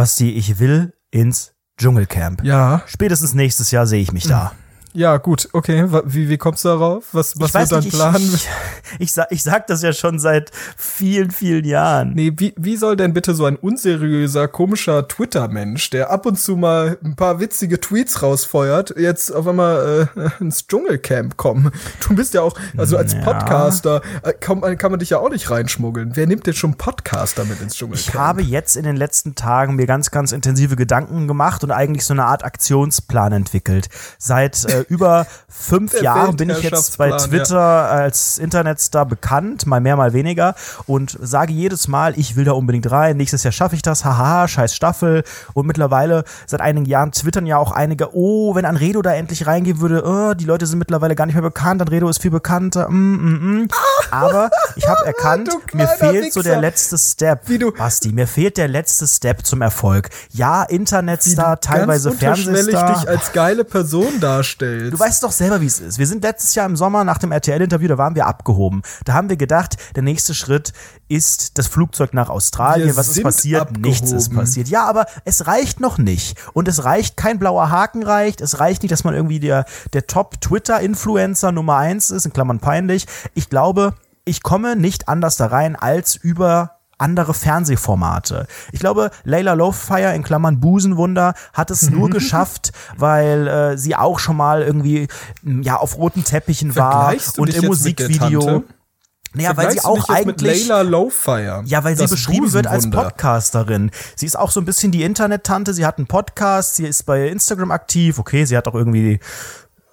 Basti, ich will ins Dschungelcamp. Ja. Spätestens nächstes Jahr sehe ich mich da. Ja, gut, okay. Wie, wie kommst du darauf? Was, was wird dein nicht, Plan? Ich, ich, ich, sag, ich sag das ja schon seit vielen, vielen Jahren. Nee, wie, wie soll denn bitte so ein unseriöser, komischer Twitter-Mensch, der ab und zu mal ein paar witzige Tweets rausfeuert, jetzt auf einmal äh, ins Dschungelcamp kommen? Du bist ja auch, also als Ja. Podcaster äh, kann, man- kann man dich ja auch nicht reinschmuggeln. Wer nimmt denn schon Podcaster mit ins Dschungelcamp? Ich habe jetzt in den letzten Tagen mir ganz, ganz intensive Gedanken gemacht und eigentlich so eine Art Aktionsplan entwickelt. Seit äh, über fünf Der Jahren bin ich jetzt bei Twitter als Internetstar bekannt, mal mehr, mal weniger und sage jedes Mal, ich will da unbedingt rein, nächstes Jahr schaffe ich das, haha, scheiß Staffel und mittlerweile seit einigen Jahren twittern ja auch einige, oh, wenn Anredo da endlich reingehen würde, oh, die Leute sind mittlerweile gar nicht mehr bekannt, Anredo ist viel bekannter, mm, mm, mm. aber ich habe erkannt, mir fehlt so der Wichser. letzte Step. Wie du- Basti, mir fehlt der letzte Step zum Erfolg. Ja, Internetstar, teilweise Fernsehstar. dich als geile Person Du weißt doch selber, wie es ist. Wir sind letztes Jahr im Sommer nach dem RTL-Interview, da waren wir abgehoben. Da haben wir gedacht, der nächste Schritt ist das Flugzeug nach Australien. Wir Was ist passiert? Nichts ist abgehoben. passiert. Ja, aber es reicht noch nicht. Und es reicht, kein blauer Haken reicht. Es reicht nicht, dass man irgendwie der, der Top-Twitter-Influencer Nummer eins ist, in Klammern peinlich. Ich glaube, ich komme nicht anders da rein als über andere Fernsehformate. Ich glaube, Layla Lowfire in Klammern Busenwunder hat es nur geschafft, weil äh, sie auch schon mal irgendwie m, ja auf roten Teppichen war und im Musikvideo. Naja, weil sie auch eigentlich Layla Lowfire. ja, weil sie beschrieben wird als. Podcasterin. Sie ist auch so ein bisschen die Internet-Tante. Sie hat einen Podcast, sie ist bei Instagram aktiv. Okay, sie hat auch irgendwie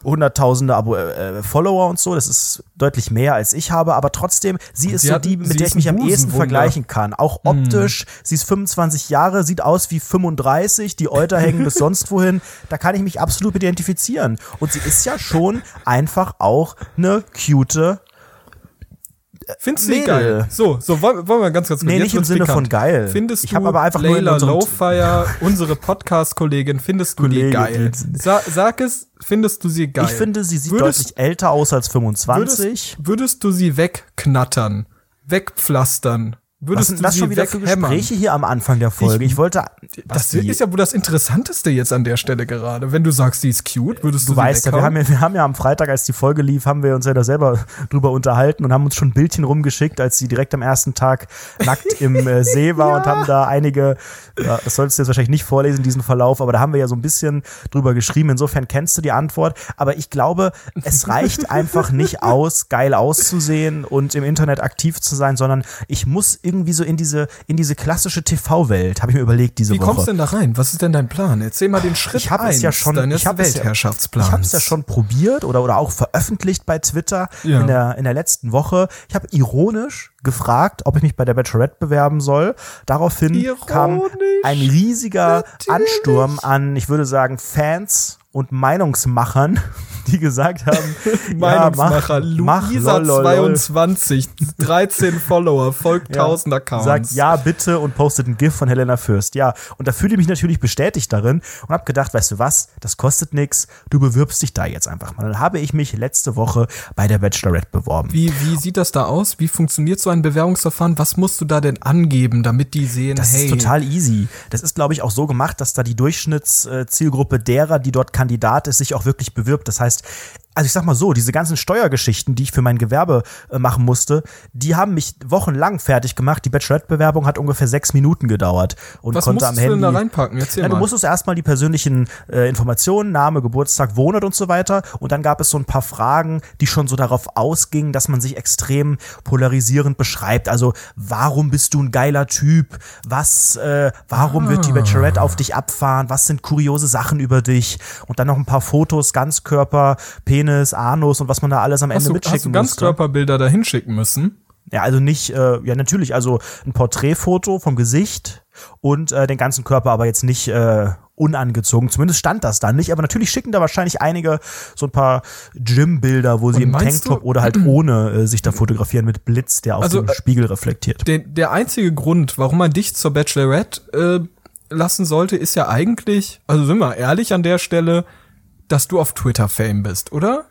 hunderttausende Abo äh, Follower und so. Das ist deutlich mehr als ich habe, aber trotzdem, sie ist sie so hat- die, mit der ich mich am ehesten vergleichen kann. Auch optisch. Sie ist 25 Jahre, sieht aus wie 35, die Euter hängen bis sonst wohin. Da kann ich mich absolut identifizieren. Und sie ist ja schon einfach auch eine cute Findest du die geil? So, so wollen, wollen wir ganz, ganz kurz. Nee, nicht im Sinne pikant. von geil. Findest Ich du hab aber einfach nur in Layla unserem- Lowfire, unsere Podcast-Kollegin, findest du die Kollegin, geil? die- Sa sag es, findest du sie geil? Ich finde, sie sieht Würdest- deutlich älter aus als 25. Würdest, würdest du sie wegknattern, wegpflastern? Was Würdest sind du das schon wieder für? Gespräche hier am Anfang der Folge? Ich, wollte. Das ist ja wohl das Interessanteste jetzt an der Stelle gerade. Wenn du sagst, die ist cute, würdest du, Du weißt ja, wir haben ja, wir haben ja am Freitag, als die Folge lief, haben wir uns ja da selber drüber unterhalten und haben uns schon ein Bildchen rumgeschickt, als sie direkt am ersten Tag nackt im äh, See war und haben da einige, ja, das solltest du jetzt wahrscheinlich nicht vorlesen, diesen Verlauf, aber da haben wir ja so ein bisschen drüber geschrieben. Insofern kennst du die Antwort. Aber ich glaube, es reicht einfach nicht aus, geil auszusehen und im Internet aktiv zu sein, sondern ich muss irgendwie so in diese, in diese klassische TV-Welt, habe ich mir überlegt diese Wie Woche. kommst du denn da rein? Was ist denn dein Plan? Erzähl mal den Schritt Ich habe es ja eins schon, deines ich habe es ja, Weltherrschaftsplans. ich habe es ja schon probiert oder oder auch veröffentlicht bei Twitter Ja. in der in der letzten Woche. Ich habe ironisch gefragt, ob ich mich bei der Bachelorette bewerben soll. Daraufhin kam Ironisch? ein riesiger Natürlich. Ansturm an, ich würde sagen Fans und Meinungsmachern, die gesagt haben, Meinungsmacher, ja, mach, mach, Luisa lol, lol. 22, 13 Follower, folgt 1000 Accounts. Sagt ja bitte und postet ein GIF von Helena Fürst. Ja, und da fühle ich mich natürlich bestätigt darin und habe gedacht, weißt du was, das kostet nix, du bewirbst dich da jetzt einfach mal. Dann habe ich mich letzte Woche bei der Bachelorette beworben. Wie, wie sieht das da aus? Wie funktioniert so ein Bewerbungsverfahren? Was musst du da denn angeben, damit die sehen, Das hey, ist total easy. Das ist, glaube ich, auch so gemacht, dass da die Durchschnittszielgruppe derer, die dort Kandidat ist, sich auch wirklich bewirbt. Das heißt, also ich sag mal so, diese ganzen Steuergeschichten, die ich für mein Gewerbe äh, machen musste, die haben mich wochenlang fertig gemacht. Die Bachelorette-Bewerbung hat ungefähr sechs Minuten gedauert und was konnte am musstest du Handy. denn da reinpacken? Erzähl Ja, du mal. musstest erstmal die persönlichen äh, Informationen, Name, Geburtstag, Wohnort und so weiter. Und dann gab es so ein paar Fragen, die schon so darauf ausgingen, dass man sich extrem polarisierend beschreibt. Also, warum bist du ein geiler Typ? Was, äh, warum wird die Bachelorette auf dich abfahren? Was sind kuriose Sachen über dich? Und dann noch ein paar Fotos, Ganzkörper, Penis, Anus und was man da alles am hast Ende du, mitschicken hast du. Ganzkörperbilder da hinschicken müssen? Ja, also nicht, äh, ja natürlich, also ein Porträtfoto vom Gesicht und äh, den ganzen Körper, aber jetzt nicht äh, unangezogen. Zumindest stand das dann nicht, aber natürlich schicken da wahrscheinlich einige so ein paar Gym-Bilder, wo sie im Tanktop du- oder halt ohne äh, sich da fotografieren mit Blitz, der auf Also, dem äh, Spiegel reflektiert. Der, der einzige Grund, warum man dich zur Bachelorette äh, lassen sollte, ist ja eigentlich, also sind wir ehrlich an der Stelle, dass du auf Twitter Fame bist, oder?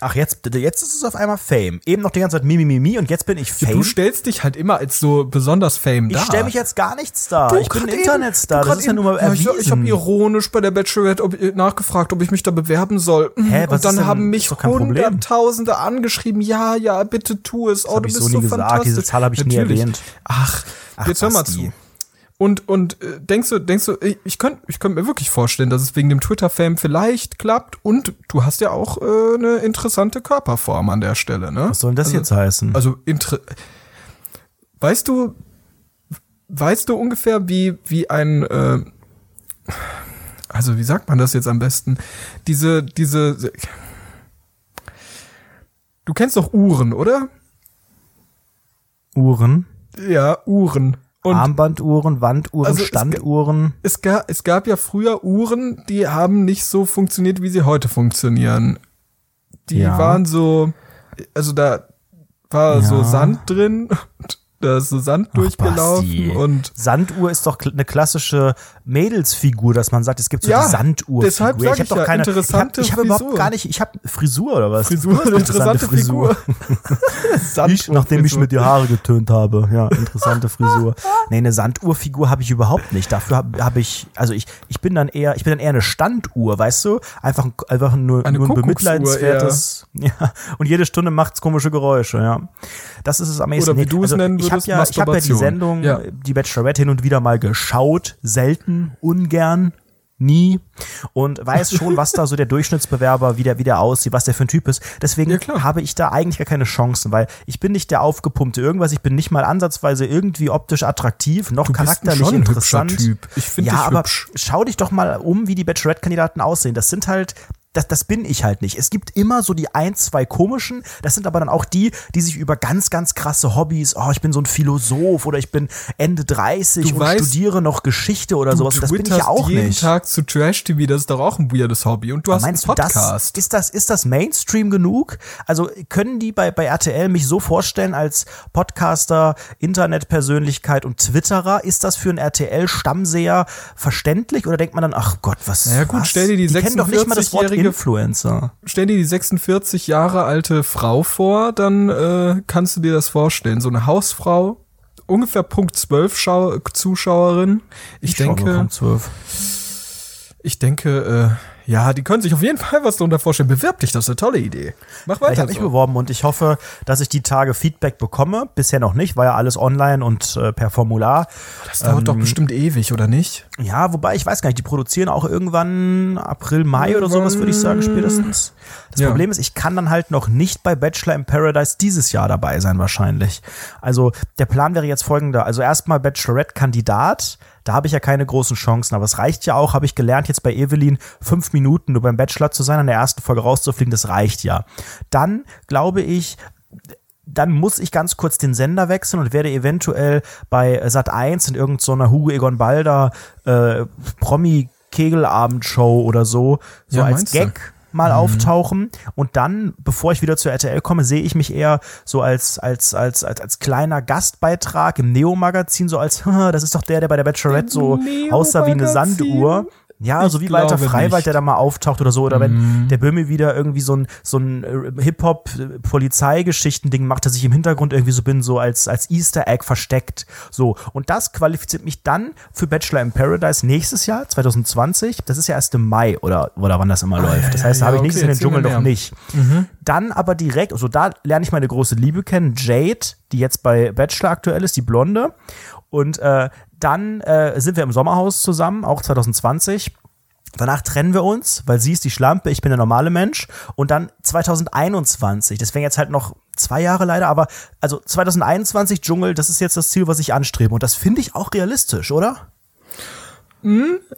Ach, jetzt, jetzt ist es auf einmal Fame. Eben noch die ganze Zeit Mimi, Mimi und jetzt bin ich Fame. Du stellst dich halt immer als so besonders Fame ich dar. stelle mich jetzt gar nichts dar. Du, ich bin ein Internetstar. Das ist ja nur mal Ja, ich, erwiesen. ich habe ironisch bei der Bachelorette ob, nachgefragt, ob ich mich da bewerben soll. Hä, was und dann ist denn- haben mich. Hunderttausende angeschrieben. Ja, ja, bitte tu es. Oh, hab du ich bist so nie gesagt. fantastisch. Diese Zahl hab ich nie Natürlich. erwähnt. Ach, Ach, jetzt hör mal zu. Und, und äh, denkst du, denkst du, ich- ich könnte ich könnt mir wirklich vorstellen, dass es wegen dem Twitter-Fame vielleicht klappt. Und du hast ja auch äh, eine interessante Körperform an der Stelle, ne? Was soll denn das also, jetzt heißen? Also, weißt du, weißt du ungefähr, wie, wie ein, äh, also wie sagt man das jetzt am besten? Diese, diese, du kennst doch Uhren, oder? Uhren, Ja, Uhren. Und Armbanduhren, Wanduhren, Also es- Standuhren. es gab, es gab ja früher Uhren, die haben nicht so funktioniert, wie sie heute funktionieren. Die Ja. waren so, also da war Ja. so Sand drin und da ist so Sand durchgelaufen Basti. und Sanduhr ist doch eine klassische Mädelsfigur, dass man sagt, es gibt so Ja, die Sanduhr. deshalb sag hab ich ja, interessante Ich habe hab überhaupt Frisur. gar nicht, ich habe Frisur oder was? Frisur, eine interessante Figur. Ich, nachdem ich mir die Haare getönt habe. Ja, interessante Frisur. Nee, eine Sanduhrfigur habe ich überhaupt nicht. Dafür habe hab ich, also ich, ich bin dann eher, ich bin dann eher eine Standuhr, weißt du? Einfach, ein- einfach nur, Eine nur ein bemitleidenswertes. Ja. Und jede Stunde macht's komische Geräusche, ja. Das ist es am ehesten. Oder wie du es nennen ich habe würdest, ja, ich habe ja die. Sendung, Ja. die Bachelorette hin und wieder mal geschaut, selten, ungern. Nie und weiß schon, was da so der Durchschnittsbewerber, wie der, wie der aussieht, was der für ein Typ ist. Deswegen Ja, habe ich da eigentlich gar keine Chancen, weil ich bin nicht der aufgepumpte irgendwas, ich bin nicht mal ansatzweise irgendwie optisch attraktiv, noch Du bist charakterlich schon ein interessant. Typ. Ich find ja, aber hübsch. schau dich doch mal um, wie die Bachelorette-Kandidaten aussehen. Das sind halt, das, das bin ich halt nicht. Es gibt immer so die ein, zwei komischen, das sind aber dann auch die, die sich über ganz, ganz krasse Hobbys, oh, ich bin so ein Philosoph oder ich bin Ende 30 Du und weißt, studiere noch Geschichte oder sowas. Das bin ich ja auch jeden nicht. Tag zu Trash-TV, das ist doch auch ein weirdes Hobby. Und du hast Meinst einen du das? Podcast. Ist das, ist das Mainstream genug? Also können die bei, bei RTL mich so vorstellen als Podcaster, Internetpersönlichkeit und Twitterer? Ist das für einen RTL-Stammseher verständlich? Oder denkt man dann, ach Gott, was? Naja, gut, was? stell dir die kennen doch nicht mal das Wort 46-jährige Influencer. Stell dir die 46 Jahre alte Frau vor, dann äh, kannst du dir das vorstellen. So eine Hausfrau, ungefähr Punkt 12 Schau Zuschauerin. Ich, nur denke, Punkt 12. ich denke, äh, ja, die können sich auf jeden Fall was darunter vorstellen. Bewirb dich, das ist eine tolle Idee. Mach Ich weiter habe mich so. beworben und ich hoffe, dass ich die Tage Feedback bekomme. Bisher noch nicht, war ja alles online und äh, per Formular. Das dauert doch bestimmt ewig, oder nicht? Ja, wobei ich weiß gar nicht, die produzieren auch irgendwann April, Mai oder sowas, würde ich sagen, spätestens. Das Ja. Problem ist, ich kann dann halt noch nicht bei Bachelor in Paradise dieses Jahr dabei sein, wahrscheinlich. Also der Plan wäre jetzt folgender. Also erstmal Bachelorette-Kandidat. Da habe ich ja keine großen Chancen, aber es reicht ja auch, habe ich gelernt, jetzt bei Evelyn fünf Minuten nur beim Bachelor zu sein, an der ersten Folge rauszufliegen, das reicht ja. Dann glaube ich, dann muss ich ganz kurz den Sender wechseln und werde eventuell bei Sat 1 in irgendeiner Hugo Egon Balder äh, Promi Kegelabendshow oder so so Ja, als? Gag mal auftauchen. Und dann bevor ich wieder zur RTL komme sehe ich mich eher so als als als als, als kleiner Gastbeitrag im Neo Magazin so als das ist doch der der bei der Bachorette so aussah wie eine Neo-Magazin? Sanduhr ja, Ich so wie Walter Freiwald, nicht. der da mal auftaucht oder so, oder Mhm. wenn der Böhmi wieder irgendwie so ein, so ein äh, Hip-Hop-Polizeigeschichten-Ding macht, dass ich im Hintergrund irgendwie so bin, so als, als Easter Egg versteckt. So. Und das qualifiziert mich dann für Bachelor in Paradise nächstes Jahr, 2020. Das ist ja erst im Mai oder, oder wann das immer läuft. Das heißt, da ja, habe ich okay, nächstes Jahr den Dschungel noch nicht. Dann aber direkt, also da lerne ich meine große Liebe kennen, Jade, die jetzt bei Bachelor aktuell ist, die Blonde. Und äh, dann äh, sind wir im Sommerhaus zusammen, auch 2020. Danach trennen wir uns, weil sie ist die Schlampe, ich bin der normale Mensch. Und dann 2021, deswegen jetzt halt noch zwei Jahre leider, aber also 2021 Dschungel, das ist jetzt das Ziel, was ich anstrebe. Und das finde ich auch realistisch, oder?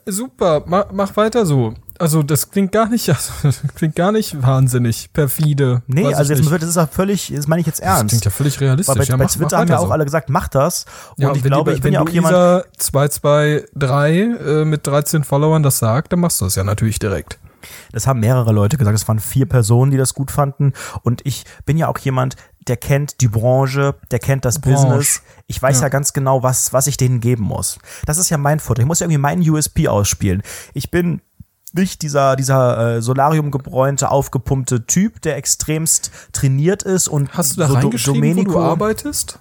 Super, mach, mach weiter so. Also das klingt gar nicht, also, das klingt gar nicht wahnsinnig perfide. Nee, also jetzt wird, das ist ja völlig, das meine ich jetzt das ernst. klingt ja völlig realistisch. Weil bei, ja, bei mach- Twitter mach haben ja auch so. alle gesagt, mach das. Und Ja, ich wenn glaube, die, ich bin wenn ja auch du jemand. Isa 223 äh, mit 13 Followern das sagt, dann machst du das ja natürlich direkt. Das haben mehrere Leute gesagt. Es waren vier Personen, die das gut fanden. Und ich bin ja auch jemand, der kennt die Branche, der kennt das Branche. Business. Ich weiß ja. ganz genau, was, was ich denen geben muss. Das ist ja mein Vorteil. Ich muss ja irgendwie meinen USP ausspielen. Ich bin nicht dieser, dieser äh, Solarium gebräunte, aufgepumpte Typ, der extremst trainiert ist und Hast du da so reingeschrieben, wo du arbeitest?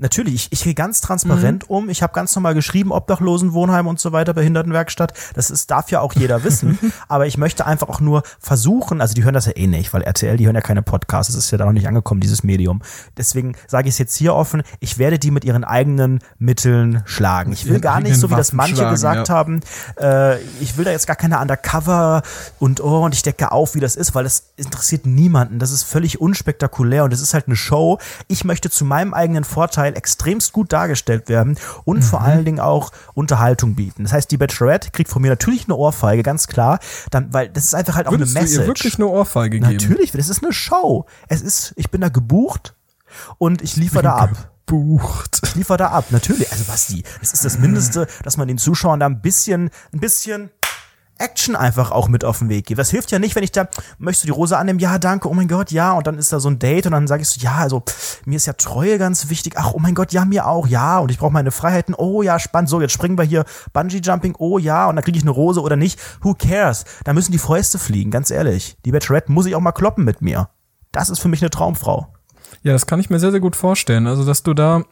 Natürlich, ich, ich gehe ganz transparent um. Ich habe ganz normal geschrieben, Obdachlosenwohnheim und so weiter, Behindertenwerkstatt. Das ist, darf ja auch jeder wissen. Aber ich möchte einfach auch nur versuchen, also die hören das ja eh nicht, weil RTL, die hören ja keine Podcasts, das ist ja da noch nicht angekommen, dieses Medium. Deswegen sage ich es jetzt hier offen, ich werde die mit ihren eigenen Mitteln schlagen. Ich will gar nicht, so wie das manche schlagen, gesagt ja. haben, äh, ich will da jetzt gar keine Undercover und oh, und ich decke auf, wie das ist, weil das interessiert niemanden. Das ist völlig unspektakulär und das ist halt eine Show. Ich möchte zu meinem eigenen Vorteil extremst gut dargestellt werden und Mhm. vor allen Dingen auch Unterhaltung bieten. Das heißt, die Bachelorette kriegt von mir natürlich eine Ohrfeige, ganz klar, dann, weil das ist einfach halt auch Würdest eine du ihr Message. wirklich eine Ohrfeige geben? natürlich, das ist eine Show. Es ist, ich bin da gebucht und ich liefere da ab. Bucht. Ich liefere da ab, natürlich. Also Basti, das ist das Mindeste, dass man den Zuschauern da ein bisschen, ein bisschen Action einfach auch mit auf den Weg gibt. Das hilft ja nicht, wenn ich da, möchtest du die Rose annehmen? Ja, danke, oh mein Gott, ja. Und dann ist da so ein Date und dann sage ich so, ja, also mir ist ja Treue ganz wichtig. Ach, oh mein Gott, ja, mir auch, ja. Und ich brauche meine Freiheiten. Oh ja, spannend. So, jetzt springen wir hier Bungee-Jumping. Oh ja, und dann kriege ich eine Rose oder nicht. Who cares? Da müssen die Fäuste fliegen, ganz ehrlich. Die Bachelorette muss ich auch mal kloppen mit mir. Das ist für mich eine Traumfrau. Ja, das kann ich mir sehr, sehr gut vorstellen. Also, dass du da,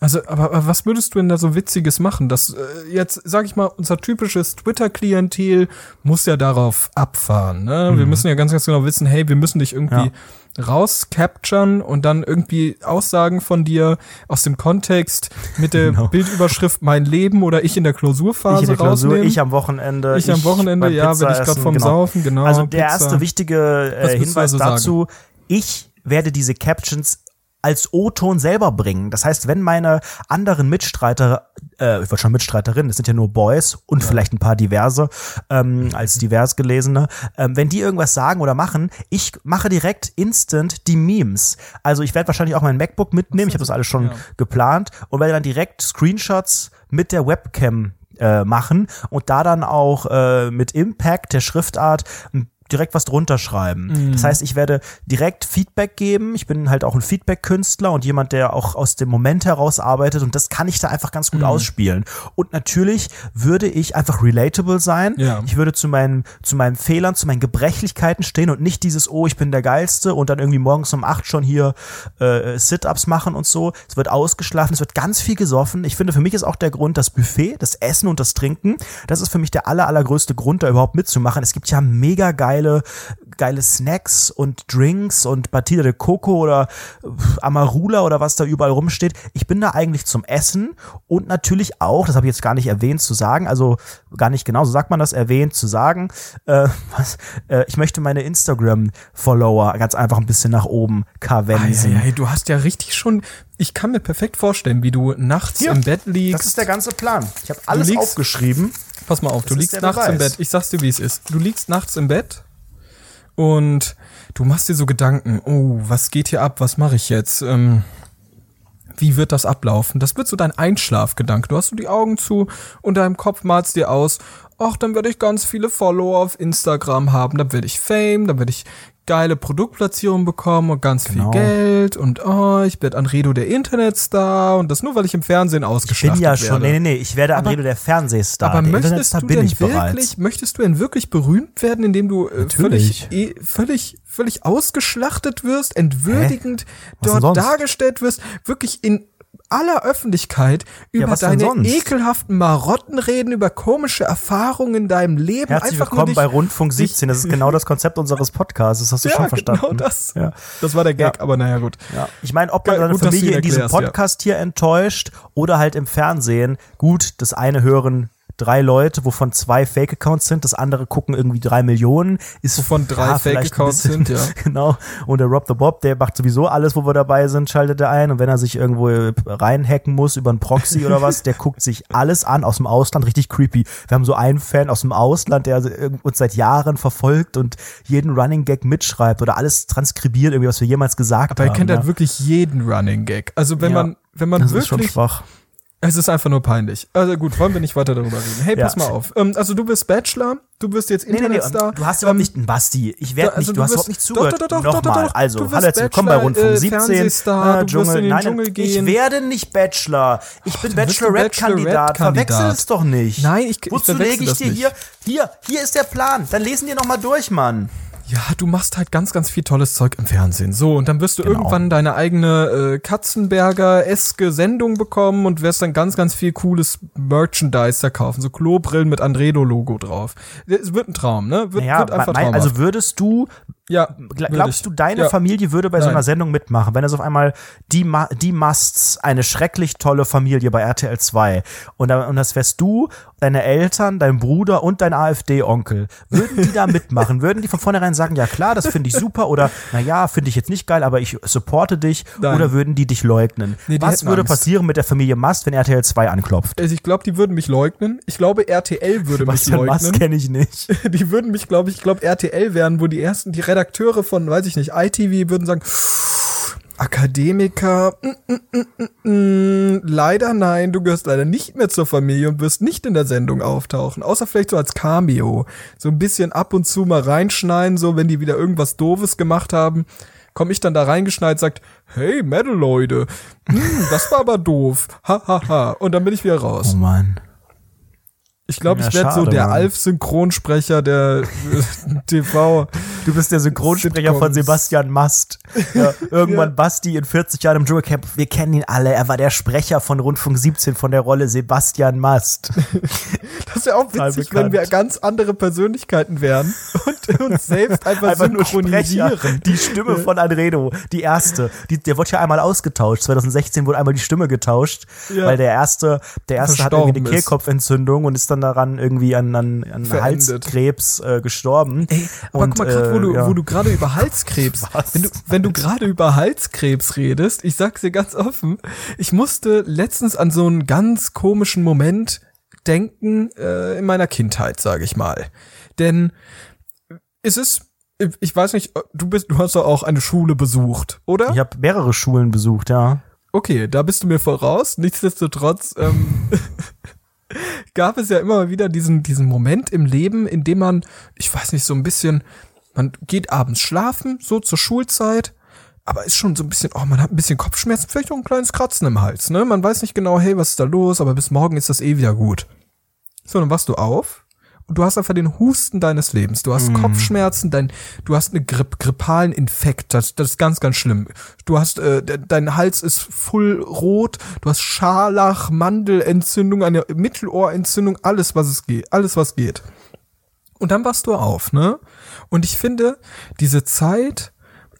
also, aber, aber was würdest du denn da so Witziges machen? Das, äh, jetzt, sag ich mal, unser typisches Twitter-Klientel muss ja darauf abfahren, ne? Wir müssen ja ganz, ganz genau wissen, hey, wir müssen dich irgendwie rauscapturen und dann irgendwie Aussagen von dir aus dem Kontext mit der Genau. Bildüberschrift mein Leben oder ich in der Klausurphase Ich in der Klausur, rausnehmen. ich am Wochenende. Ich am Wochenende, ja, wenn ich gerade vom genau. Saufen, genau. Also der Pizza. erste wichtige äh, Hinweis also dazu, ich werde diese Captions als O-Ton selber bringen. Das heißt, wenn meine anderen Mitstreiter, äh, ich wollte schon Mitstreiterinnen, das sind ja nur Boys und vielleicht ein paar diverse, ähm, als divers gelesene, ähm, wenn die irgendwas sagen oder machen, ich mache direkt instant die Memes. Also ich werde wahrscheinlich auch mein MacBook mitnehmen, ich habe das alles schon Ja. geplant und werde dann direkt Screenshots mit der Webcam äh, machen und da dann auch äh, mit Impact der Schriftart m, direkt was drunter schreiben. Das heißt, ich werde direkt Feedback geben. Ich bin halt auch ein Feedback-Künstler und jemand, der auch aus dem Moment heraus arbeitet und das kann ich da einfach ganz gut ausspielen. Und natürlich würde ich einfach relatable sein. Ja. Ich würde zu meinen, zu meinen Fehlern, zu meinen Gebrechlichkeiten stehen und nicht dieses, oh, ich bin der Geilste und dann irgendwie morgens um acht schon hier äh, Sit-Ups machen und so. Es wird ausgeschlafen, es wird ganz viel gesoffen. Ich finde, für mich ist auch der Grund das Buffet, das Essen und das Trinken. Das ist für mich der aller, allergrößte Grund, da überhaupt mitzumachen. Es gibt ja mega geile, geile Snacks und Drinks und Batida de Coco oder Amarula oder was da überall rumsteht. Ich bin da eigentlich zum Essen und natürlich auch, das habe ich jetzt gar nicht erwähnt zu sagen, also gar nicht genau, so sagt man das, erwähnt zu sagen, äh, was, äh, ich möchte meine Instagram-Follower ganz einfach ein bisschen nach oben kavensen. Eieiei, du hast ja richtig schon, ich kann mir perfekt vorstellen, wie du nachts Hier, im Bett liegst. Das ist der ganze Plan. Ich habe alles liegst- aufgeschrieben. Pass mal auf, du ist liegst nachts im Beweis. Bett. Ich sag's dir, wie es ist. Du liegst nachts im Bett und du machst dir so Gedanken, oh, was geht hier ab? Was mache ich jetzt? Ähm, wie wird das ablaufen? Das wird so dein Einschlafgedanke. Du hast so die Augen zu und deinem Kopf malst dir aus, ach, dann werde ich ganz viele Follower auf Instagram haben, dann werde ich Fame, dann werde ich geile Produktplatzierungen bekommen und ganz Genau. viel Geld und oh, ich werde Anredo der Internetstar und das nur, weil ich im Fernsehen Ich ausgeschlachtet bin ja werde. schon, nee, nee, nee, ich werde Aber- Anredo der Fernsehstar. Aber der möchtest du bin denn ich wirklich, bereits. möchtest du denn wirklich berühmt werden, indem du äh, völlig, eh, völlig, völlig ausgeschlachtet wirst, entwürdigend dort dargestellt wirst, wirklich in aller Öffentlichkeit über denn deine ekelhaften Marotten reden, über komische Erfahrungen in deinem Leben. Herzlich Einfach willkommen bei Rundfunk 17. Das ist genau das Konzept unseres Podcasts. Das hast du ja, schon verstanden. genau das. Ja. Das war der Gag, Ja. aber naja, gut. Ja. Ich meine, ob man seine Familie in diesem ja. Podcast hier enttäuscht oder halt im Fernsehen, gut, das eine hören drei Leute, wovon zwei Fake-Accounts sind, das andere gucken irgendwie drei Millionen, ist Wovon drei ein Fake-Accounts sind, ja. Genau. Und der Rob the Bob, der macht sowieso alles, wo wir dabei sind, schaltet er ein. Und wenn er sich irgendwo äh, reinhacken muss über einen Proxy oder was, der guckt sich alles an aus dem Ausland, richtig creepy. Wir haben so einen Fan aus dem Ausland, der uns seit Jahren verfolgt und jeden Running Gag mitschreibt oder alles transkribiert, irgendwie, was wir jemals gesagt Aber er haben. kennt ja. halt wirklich jeden Running Gag. Also wenn Ja. man, wenn man das ist schon wirklich schwach. Es ist einfach nur peinlich. Also gut, wollen wir nicht weiter darüber reden. Hey, Ja. pass mal auf. Ähm, also du bist Bachelor, du bist jetzt Nee, nee, nee, Internetstar. du hast überhaupt Ähm, nicht einen Basti. Ich werde also nicht, du, du hast überhaupt nicht zugehört. doch, doch, doch, Nochmal, doch, doch. also, Du hallo, herzlich willkommen bei Rundfunk äh, 17, Fernsehstar, äh, du wirst in den nein, Dschungel Ich werde nicht Bachelor. Ich bin du bist ein Bachelorette-Kandidat. Verwechsel es doch nicht. Nein, ich- ich Wozu lege ich dir hier? Hier, hier ist der Plan. Dann lesen wir noch mal durch, Mann. Ja, du machst halt ganz, ganz viel tolles Zeug im Fernsehen. So, und dann wirst du Genau. irgendwann deine eigene äh, Katzenberger-eske Sendung bekommen und wirst dann ganz, ganz viel cooles Merchandise da kaufen. So Klobrillen mit Andredo-Logo drauf. Es wird ein Traum, ne? Wird, Naja, wird einfach mein, also würdest du ja, Glaubst du, deine ja. Familie würde bei so Nein. einer Sendung mitmachen, wenn es auf einmal die, Ma die Musts, eine schrecklich tolle Familie bei RTL 2 und, und das wärst du, deine Eltern, dein Bruder und dein AfD-Onkel, würden die da mitmachen? würden die von vornherein sagen, ja klar, das finde ich super oder naja, finde ich jetzt nicht geil, aber ich supporte dich Nein. oder würden die dich leugnen? Nee, die Was würde Angst. passieren mit der Familie Must, wenn RTL 2 anklopft? Also ich glaube, die würden mich leugnen. Ich glaube, RTL würde mich Sebastian Must leugnen. kenne ich nicht. Die würden mich, glaube ich, ich glaube, RTL wären, wo die ersten, die Redakteure von, weiß ich nicht, ITV würden sagen, Akademiker, mm, mm, mm, mm, mm, leider nein, du gehörst leider nicht mehr zur Familie und wirst nicht in der Sendung auftauchen, außer vielleicht so als Cameo. So ein bisschen ab und zu mal reinschneiden, so wenn die wieder irgendwas Doofes gemacht haben, komme ich dann da reingeschneit, sagt, hey, Metal Leute, hm, das war aber doof, ha, ha, ha, und dann bin ich wieder raus. Oh Mann. Ich glaube, Ja, ich werde so der. Alf-Synchronsprecher der äh, TV. Du bist der Synchronsprecher von Sitcoms. Sebastian Mast. Ja, irgendwann Ja. Basti in 40 Jahren im Dschungelcamp. Wir kennen ihn alle. Er war der Sprecher von Rundfunk 17 von der Rolle Sebastian Mast. Das wäre auch witzig, wenn wir ganz andere Persönlichkeiten wären und uns selbst einfach, Einfach nur Sprecher. synchronisieren. Die Stimme von Anredo, die erste. Die, der wurde ja einmal ausgetauscht. 2016 wurde einmal die Stimme getauscht, weil der erste, der erste hat irgendwie eine Verstorben. Kehlkopfentzündung und ist dann daran irgendwie an, an, an Verendet. Halskrebs äh, gestorben. Ey, aber und, guck mal, grad, wo äh, du, ja. wo du gerade über Halskrebs, Was? wenn du, wenn du gerade über Halskrebs redest, ich sag's dir ganz offen, ich musste letztens an so einen ganz komischen Moment denken äh, in meiner Kindheit, sage ich mal. Denn es ist, ich weiß nicht, du bist, du hast doch auch eine Schule besucht, oder? Ich habe mehrere Schulen besucht, ja. Okay, da bist du mir voraus. Nichtsdestotrotz ähm, gab es ja immer wieder diesen, diesen Moment im Leben, in dem man, ich weiß nicht, so ein bisschen, man geht abends schlafen, so zur Schulzeit, aber ist schon so ein bisschen, oh, man hat ein bisschen Kopfschmerzen, vielleicht auch ein kleines Kratzen im Hals, ne? Man weiß nicht genau, hey, was ist da los, aber bis morgen ist das eh wieder gut. So, dann wachst du auf und du hast einfach den Husten deines Lebens. Du hast Kopfschmerzen, dein, du hast einen Gripp, grippalen Infekt. Das, das ist ganz, ganz schlimm. Du hast, äh, de, dein Hals ist voll rot. Du hast Scharlach, Mandelentzündung, eine Mittelohrentzündung, alles, was es geht, alles, was geht. Und dann wachst du auf, ne? Und ich finde, diese Zeit,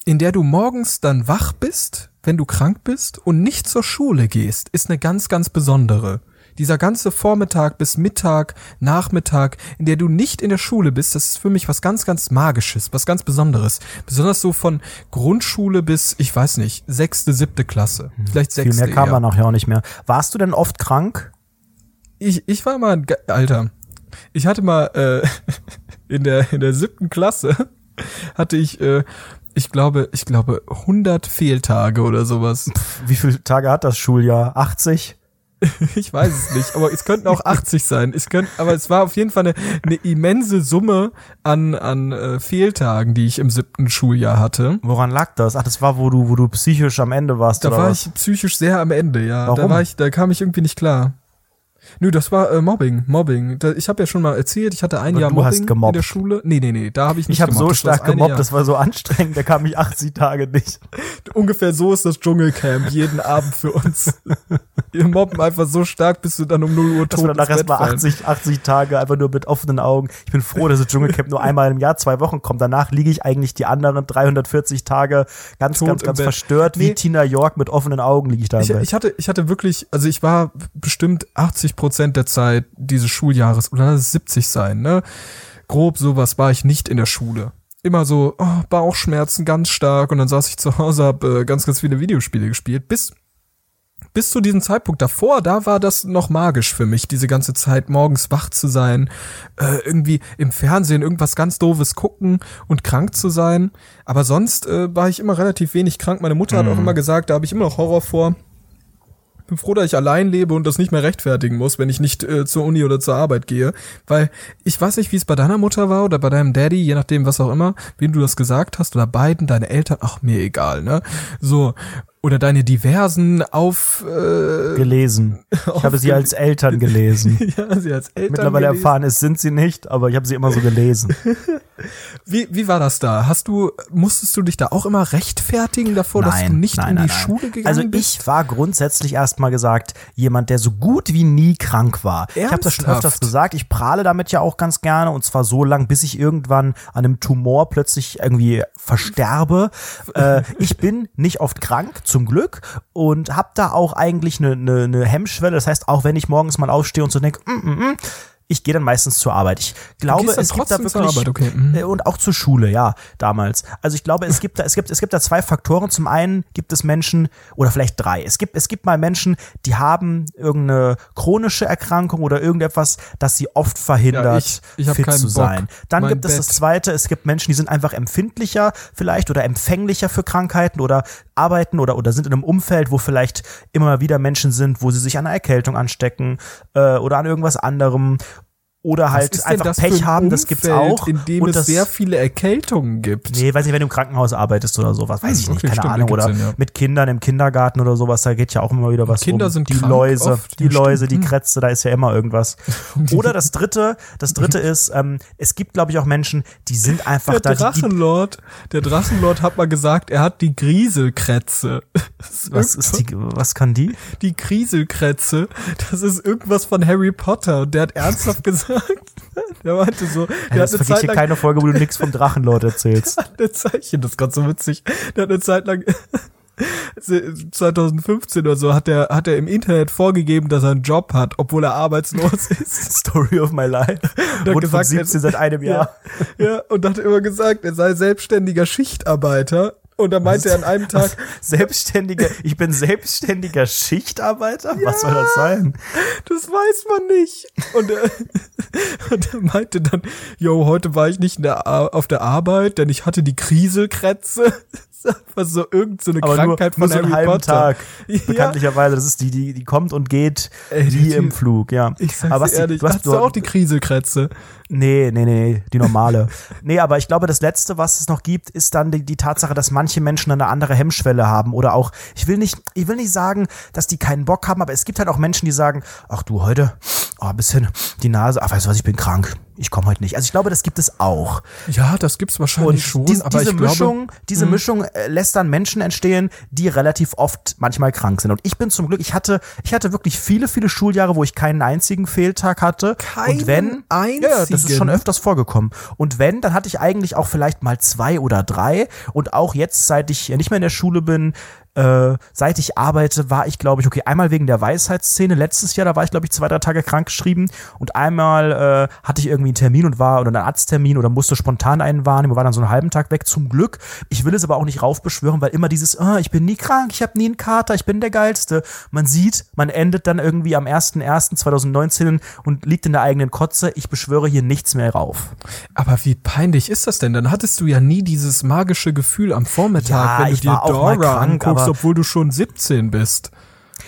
in der du morgens dann wach bist, wenn du krank bist und nicht zur Schule gehst, ist eine ganz, ganz besondere. Dieser ganze Vormittag bis Mittag, Nachmittag, in der du nicht in der Schule bist, das ist für mich was ganz, ganz Magisches, was ganz Besonderes. Besonders so von Grundschule bis, ich weiß nicht, sechste, siebte Klasse. Vielleicht Viel sechste. mehr kam eher. man nachher auch nicht mehr. Warst du denn oft krank? Ich, ich war mal, Alter, ich hatte mal äh, in der in der siebten Klasse hatte ich, äh, ich glaube, ich glaube 100 Fehltage oder sowas. Wie viele Tage hat das Schuljahr? 80? Ich weiß es nicht, aber es könnten auch 80 sein. Es könnte, aber es war auf jeden Fall eine, eine immense Summe an an äh, Fehltagen, die ich im siebten Schuljahr hatte. Woran lag das? Ach, das war, wo du, wo du psychisch am Ende warst, Da war was? ich psychisch sehr am Ende, ja. Da Warum? war ich, da kam ich irgendwie nicht klar. Nö, das war äh, Mobbing, Mobbing. Da, ich habe ja schon mal erzählt, ich hatte ein Aber Jahr du Mobbing in der Schule. Nee, nee, nee, da habe ich nicht ich habe so stark gemobbt, Jahr. das war so anstrengend, da kam ich 80 Tage nicht. Ungefähr so ist das Dschungelcamp jeden Abend für uns. Wir mobben einfach so stark, bis du dann um 0 Uhr Das tot war danach ins Bett erstmal fallen. 80, 80 Tage einfach nur mit offenen Augen. Ich bin froh, dass das Dschungelcamp nur einmal im Jahr, zwei Wochen kommt. Danach liege ich eigentlich die anderen 340 Tage ganz, Tot ganz, ganz verstört. Wie Nee. Tina York mit offenen Augen liege ich da Ich, ich, hatte, ich hatte wirklich, also ich war bestimmt 80 Prozent der Zeit dieses Schuljahres, oder lass es 70 sein, ne? Grob sowas war ich nicht in der Schule. Immer so, oh, Bauchschmerzen ganz stark und dann saß ich zu Hause, hab äh, ganz, ganz viele Videospiele gespielt. Bis, bis zu diesem Zeitpunkt davor, da war das noch magisch für mich, diese ganze Zeit morgens wach zu sein, äh, irgendwie im Fernsehen irgendwas ganz doofes gucken und krank zu sein. Aber sonst äh, war ich immer relativ wenig krank. Meine Mutter hat auch immer gesagt, da habe ich immer noch Horror vor. bin froh, dass ich allein lebe und das nicht mehr rechtfertigen muss, wenn ich nicht äh, zur Uni oder zur Arbeit gehe. Weil ich weiß nicht, wie es bei deiner Mutter war oder bei deinem Daddy, je nachdem, was auch immer, wem du das gesagt hast, oder beiden, deine Eltern, ach, mir egal, ne? So. Oder deine diversen auf äh, gelesen. Ich habe sie als Eltern gelesen. ja, sie als Eltern Mittlerweile gelesen. erfahren ist, sind sie nicht, aber ich habe sie immer so gelesen. Wie, wie war das da? Hast du, musstest du dich da auch immer rechtfertigen davor, dass du nicht nein, in die nein, nein. Schule gegangen Also bist? ich war grundsätzlich erstmal gesagt jemand, der so gut wie nie krank war. Ich habe das schon Ernsthaft? öfters gesagt. Ich prahle damit ja auch ganz gerne und zwar so lang, bis ich irgendwann an einem Tumor plötzlich irgendwie versterbe. äh, ich bin nicht oft krank, zum Glück, und habe da auch eigentlich eine, eine, eine Hemmschwelle. Das heißt, auch wenn ich morgens mal aufstehe und so denke, mm, mm, mm, ich gehe dann meistens zur Arbeit. Ich glaube, es gibt da wirklich okay, mhm. und auch zur Schule, ja, damals. Also ich glaube, es gibt da es gibt es gibt da zwei Faktoren. Zum einen gibt es Menschen oder vielleicht drei. Es gibt es gibt mal Menschen, die haben irgendeine chronische Erkrankung oder irgendetwas, das sie oft verhindert, Ja, ich- ich fit zu Bock. sein. Dann Mein gibt es das zweite, es gibt Menschen, die sind einfach empfindlicher vielleicht oder empfänglicher für Krankheiten oder arbeiten oder oder sind in einem Umfeld, wo vielleicht immer wieder Menschen sind, wo sie sich an einer Erkältung anstecken äh, oder an irgendwas anderem oder halt einfach Pech ein haben, das gibt's Umfeld, auch. In dem und es das, sehr viele Erkältungen gibt. Nee, weiß nicht, wenn du im Krankenhaus arbeitest oder sowas, weiß ich Hm, nicht, okay, keine stimmt, Ahnung. Oder Sinn, ja. mit Kindern im Kindergarten oder sowas, da geht ja auch immer wieder was Kinder rum. sind die Läuse, oft, die Läuse, die stimmt. Krätze, da ist ja immer irgendwas. Oder das dritte, das dritte ist, ähm, es gibt, glaube ich, auch Menschen, die sind einfach Der da. Drachenlord, der Drachenlord hat mal gesagt, er hat die Grieselkrätze. Was ist die, was kann die? die Grieselkrätze, das ist irgendwas von Harry Potter. Und der hat ernsthaft gesagt, der meinte so, der Ja, hat das eine Zeit lang, keine Folge, wo du nichts vom Drachenlord erzählst. eine Zeichen, das ist gerade so witzig, der hat eine Zeit lang, 2015 oder so, hat er hat er im Internet vorgegeben, dass er einen Job hat, obwohl er arbeitslos ist. Story of my life. Rund gesagt, von 17 seit einem Jahr. Ja, und hat immer gesagt, er sei selbstständiger Schichtarbeiter. Und dann meinte er an einem Tag, Selbstständiger, ich bin selbstständiger Schichtarbeiter? Was soll das sein? das weiß man nicht. Und er, und er meinte dann, yo, heute war ich nicht der, auf der Arbeit, denn ich hatte die Kriselkrätze. Das ist einfach so irgend so eine Aber nur, Krankheit nur von so einen Harry halben Potter. Tag. Ja. Bekanntlicherweise, das ist die, die, die kommt und geht Ey, wie der im. Flug, ja. Ich sag's aber was dir die, ehrlich, du hast, hast du auch die Kriselkrätze? Nee, nee, nee, die normale. nee, aber ich glaube, das Letzte, was es noch gibt, ist dann die, die Tatsache, dass manche Menschen eine andere Hemmschwelle haben oder auch, ich will nicht, ich will nicht sagen, dass die keinen Bock haben, aber es gibt halt auch Menschen, die sagen, ach du, heute, oh, ein bisschen die Nase, ach, weißt du was, ich bin krank, ich komme heute nicht. Also ich glaube, das gibt es auch. Ja, das gibt's wahrscheinlich schon, dies- aber diese ich glaube, Mischung, diese Mischung äh, lässt dann Menschen entstehen, die relativ oft manchmal krank sind. Und ich bin zum Glück, ich hatte, ich hatte wirklich viele, viele Schuljahre, wo ich keinen einzigen Fehltag hatte. Keinen und wenn, ja, ja, das ist schon öfters vorgekommen. Und wenn, dann hatte ich eigentlich auch vielleicht mal zwei oder drei. Und auch jetzt, seit ich nicht mehr in der Schule bin, äh, seit ich arbeite, war ich, glaube ich, okay, einmal wegen der Weisheitsszene letztes Jahr, da war ich, glaube ich, zwei, drei Tage krank geschrieben und einmal äh, hatte ich irgendwie einen Termin und war oder einen Arzttermin oder musste spontan einen wahrnehmen, war dann so einen halben Tag weg, zum Glück. Ich will es aber auch nicht raufbeschwören, weil immer dieses, ah, ich bin nie krank, ich habe nie einen Kater, ich bin der Geilste. Man sieht, man endet dann irgendwie am 1.1.2019 und liegt in der eigenen Kotze. Ich beschwöre hier nichts mehr rauf. Aber wie peinlich ist das denn? Dann hattest du ja nie dieses magische Gefühl am Vormittag, Ja, wenn du ich dir Dora krank, anguckst, obwohl du schon 17 bist.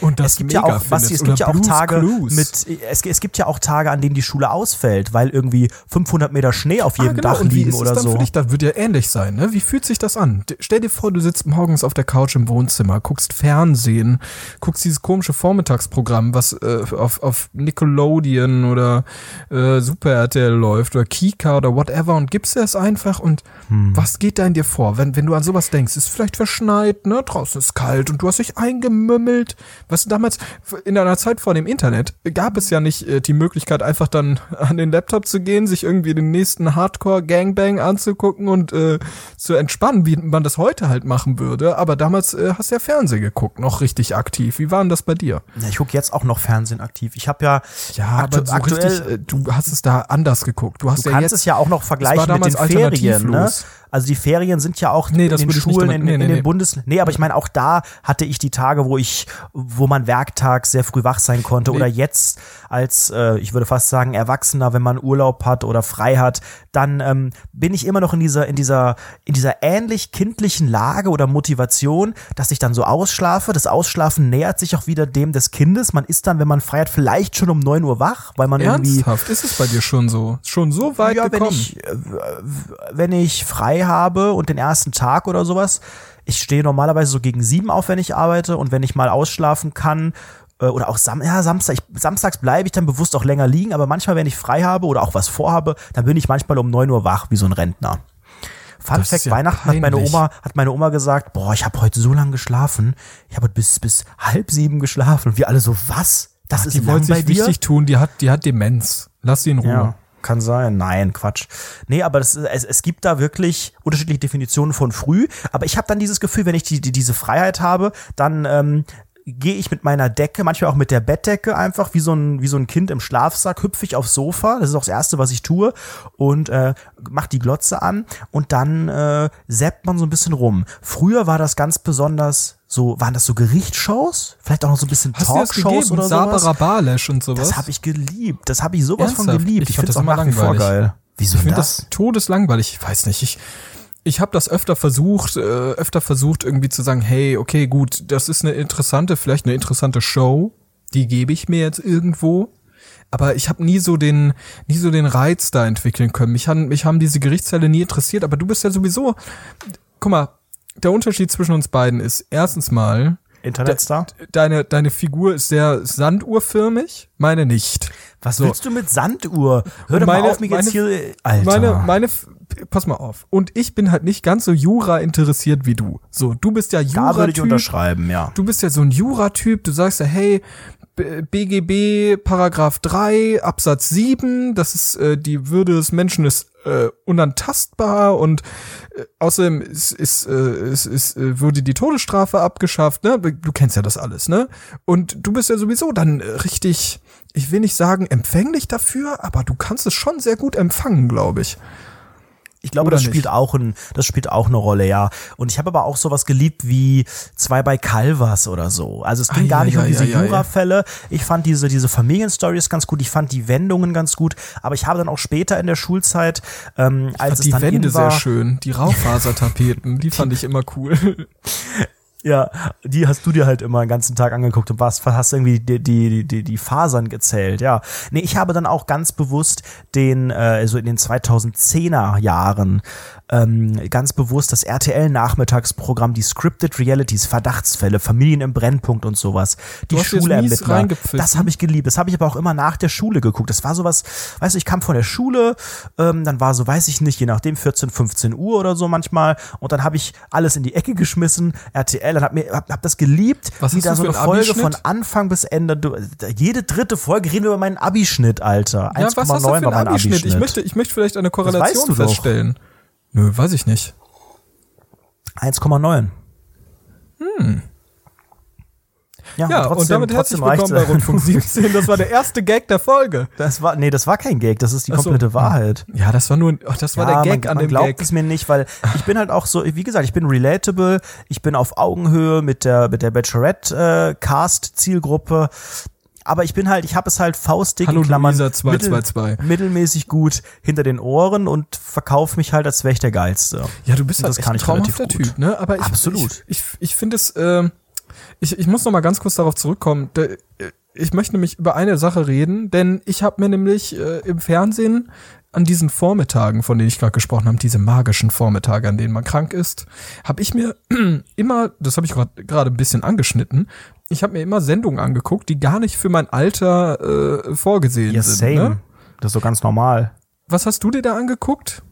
Und das es gibt ja auch, findest. es gibt ja auch Tage Clues. mit, es, es gibt ja auch Tage, an denen die Schule ausfällt, weil irgendwie 500 Meter Schnee auf jedem ah, genau. Dach Und liegen oder dann so. Für dich? Das wird ja ähnlich sein, ne? Wie fühlt sich das an? Stell dir vor, du sitzt morgens auf der Couch im Wohnzimmer, guckst Fernsehen, guckst dieses komische Vormittagsprogramm, was äh, auf, auf Nickelodeon oder äh, Super RTL läuft oder Kika oder whatever und gibst dir es einfach und Hm. was geht da in dir vor, wenn, wenn du an sowas denkst? Ist vielleicht verschneit, ne? Draußen ist kalt und du hast dich eingemümmelt. Was damals in deiner Zeit vor dem Internet gab es ja nicht äh, die Möglichkeit, einfach dann an den Laptop zu gehen, sich irgendwie den nächsten Hardcore-Gangbang anzugucken und äh, zu entspannen, wie man das heute halt machen würde. Aber damals äh, hast du ja Fernsehen geguckt, noch richtig aktiv. Wie war denn das bei dir? Ja, ich gucke jetzt auch noch Fernsehen aktiv. Ich habe ja, Ja, aktu aber so aktuell, richtig, äh, du hast es da anders geguckt. Du hast du ja kannst jetzt es ja auch noch vergleichen mit den Ferien. Ne? Also die Ferien sind ja auch Nee, das in den Schulen, in, nee, in nee, den. Bundes... Nee, aber ich meine, auch da hatte ich die Tage, wo ich, wo man werktags sehr früh wach sein konnte oder jetzt als, äh, ich würde fast sagen, Erwachsener, wenn man Urlaub hat oder frei hat, dann ähm, bin ich immer noch in dieser, in dieser, in dieser ähnlich kindlichen Lage oder Motivation, dass ich dann so ausschlafe. Das Ausschlafen nähert sich auch wieder dem des Kindes. Man ist dann, wenn man frei hat, vielleicht schon um 9 Uhr wach, weil man irgendwie Ernsthaft? Ist es bei dir schon so? Schon so weit ja, wenn gekommen? ich, äh, wenn ich frei habe und den ersten Tag oder sowas, ich stehe normalerweise so gegen sieben auf, wenn ich arbeite und wenn ich mal ausschlafen kann äh, oder auch Sam ja, Samstag, ich, samstags bleibe ich dann bewusst auch länger liegen, aber manchmal, wenn ich frei habe oder auch was vorhabe, dann bin ich manchmal um neun Uhr wach, wie so ein Rentner. Fun Das Fact, ja Weihnachten hat meine. Oma, hat meine Oma gesagt, boah, ich habe heute so lange geschlafen. Ich habe bis, bis halb sieben geschlafen. Und wir alle so, was? Das Ach, ist die lang wollte bei sich dir? wichtig tun, die hat, die hat Demenz. Lass sie in Ruhe. Ja, kann sein. Nein, Quatsch. Nee, aber das, es, es gibt da wirklich unterschiedliche Definitionen von früh. Aber ich habe dann dieses Gefühl, wenn ich die, die, diese Freiheit habe, dann ähm, gehe ich mit meiner Decke, manchmal auch mit der Bettdecke einfach wie so ein, wie so ein Kind im Schlafsack, hüpfe ich aufs Sofa. Das ist auch das Erste, was ich tue. Und äh, mach die Glotze an und dann äh, zappt man so ein bisschen rum. Früher war das ganz besonders so, waren das so Gerichtsshows? Vielleicht auch noch so ein bisschen Talkshows oder sowas? Sabara Balesch und sowas? Das habe ich geliebt. Das habe ich sowas von Ernsthaft? geliebt. Ich Ich, finde das auch immer nach wie vor langweilig. geil. Wieso Ich finde das? das todeslangweilig. Ich weiß nicht. Ich, ich habe das öfter versucht, äh, öfter versucht irgendwie zu sagen, hey, okay, gut, das ist eine interessante, vielleicht eine interessante Show, die gebe ich mir jetzt irgendwo. Aber ich habe nie so den, nie so den Reiz da entwickeln können. Mich haben, mich haben diese Gerichtsteile nie interessiert. Aber du bist ja sowieso, guck mal, der Unterschied zwischen uns beiden ist erstens mal, Internetstar? deine, deine Figur ist sehr sanduhrförmig, meine nicht. Was so. willst du mit Sanduhr? Hör doch Meine- mal auf, jetzt meine- hier. Alter. Meine, meine, pass mal auf. Und ich bin halt nicht ganz so Jura interessiert wie du. So, du bist ja da würde ich unterschreiben, ja. Du bist ja so ein Jura-Typ. Du sagst ja, hey, BGB Paragraph 3 Absatz 7, das ist äh, die Würde des Menschen ist äh, unantastbar und äh, außerdem ist, ist, äh, ist, ist, äh, wurde die Todesstrafe abgeschafft, ne? Du kennst ja das alles, ne? Und du bist ja sowieso dann richtig, ich will nicht sagen empfänglich dafür, aber du kannst es schon sehr gut empfangen, glaube ich. Ich glaube, Oder das nicht? spielt auch ein, das spielt auch eine Rolle, ja. Und ich habe aber auch sowas geliebt wie zwei bei Calvas oder so. Also es ging Ei, gar nicht ei, um diese ei. Jura-Fälle. Ich fand diese, diese Familienstories ganz gut. Ich fand die Wendungen ganz gut. Aber ich habe dann auch später in der Schulzeit, ähm, als es die dann Wände in war, sehr schön, die Raufasertapeten, die fand ich immer cool. Ja, die hast du dir halt immer den ganzen Tag angeguckt und warst, hast irgendwie die, die, die, die Fasern gezählt, ja. Nee, ich habe dann auch ganz bewusst den, äh, so in den 2010er Jahren, ähm, ganz bewusst das RTL-Nachmittagsprogramm, die Scripted Realities, Verdachtsfälle, Familien im Brennpunkt und sowas, die Schulermittler. Das habe ich geliebt. Das habe ich aber auch immer nach der Schule geguckt. Das war sowas, weißt du, ich kam von der Schule, ähm, dann war so, weiß ich nicht, je nachdem 14, 15 Uhr oder so manchmal und dann habe ich alles in die Ecke geschmissen, RTL, dann hab mir hab, hab das geliebt, Was wie da so eine Folge von Anfang bis Ende, du, jede dritte Folge reden wir über meinen Abischnitt, Alter. Ja, was hast du 1,9 für war mein Abischnitt? Abischnitt. Ich möchte, ich möchte vielleicht eine weißt Korrelation du doch. Nö, weiß ich nicht. 1,9. Ja, Ja, und damit herzlich willkommen bei. Rundfunk 17. Das war der erste Gag der Folge. Das war, nee, das war kein Gag, das ist die so. komplette Wahrheit. Ja, das war nur, ach, das war ja, der Gag man, an man dem glaubt Gag. es mir nicht, weil ich bin halt auch so, wie gesagt, ich bin relatable, ich bin auf Augenhöhe mit der mit der Bachelorette äh, Cast Zielgruppe, aber ich bin halt, ich habe es halt faustdick Hallo in Klammern Luisa 222. mittelmäßig gut hinter den Ohren und verkaufe mich halt als wäre ich der geilste. Ja, du bist Und halt das echt kann ein traumhafter. Typ, ne? Aber ich, Absolut. Ich, ich, ich finde es, ähm, ich, ich muss noch mal ganz kurz darauf zurückkommen. Da, ich möchte nämlich über eine Sache reden, denn ich habe mir nämlich äh, im Fernsehen an diesen Vormittagen, von denen ich gerade gesprochen habe, diese magischen Vormittage, an denen man krank ist, habe ich mir immer, das habe ich gerade gerade ein bisschen angeschnitten, ich habe mir immer Sendungen angeguckt, die gar nicht für mein Alter äh, vorgesehen Ja, sind. same. Ne? Das ist so ganz normal. Was hast du dir da angeguckt?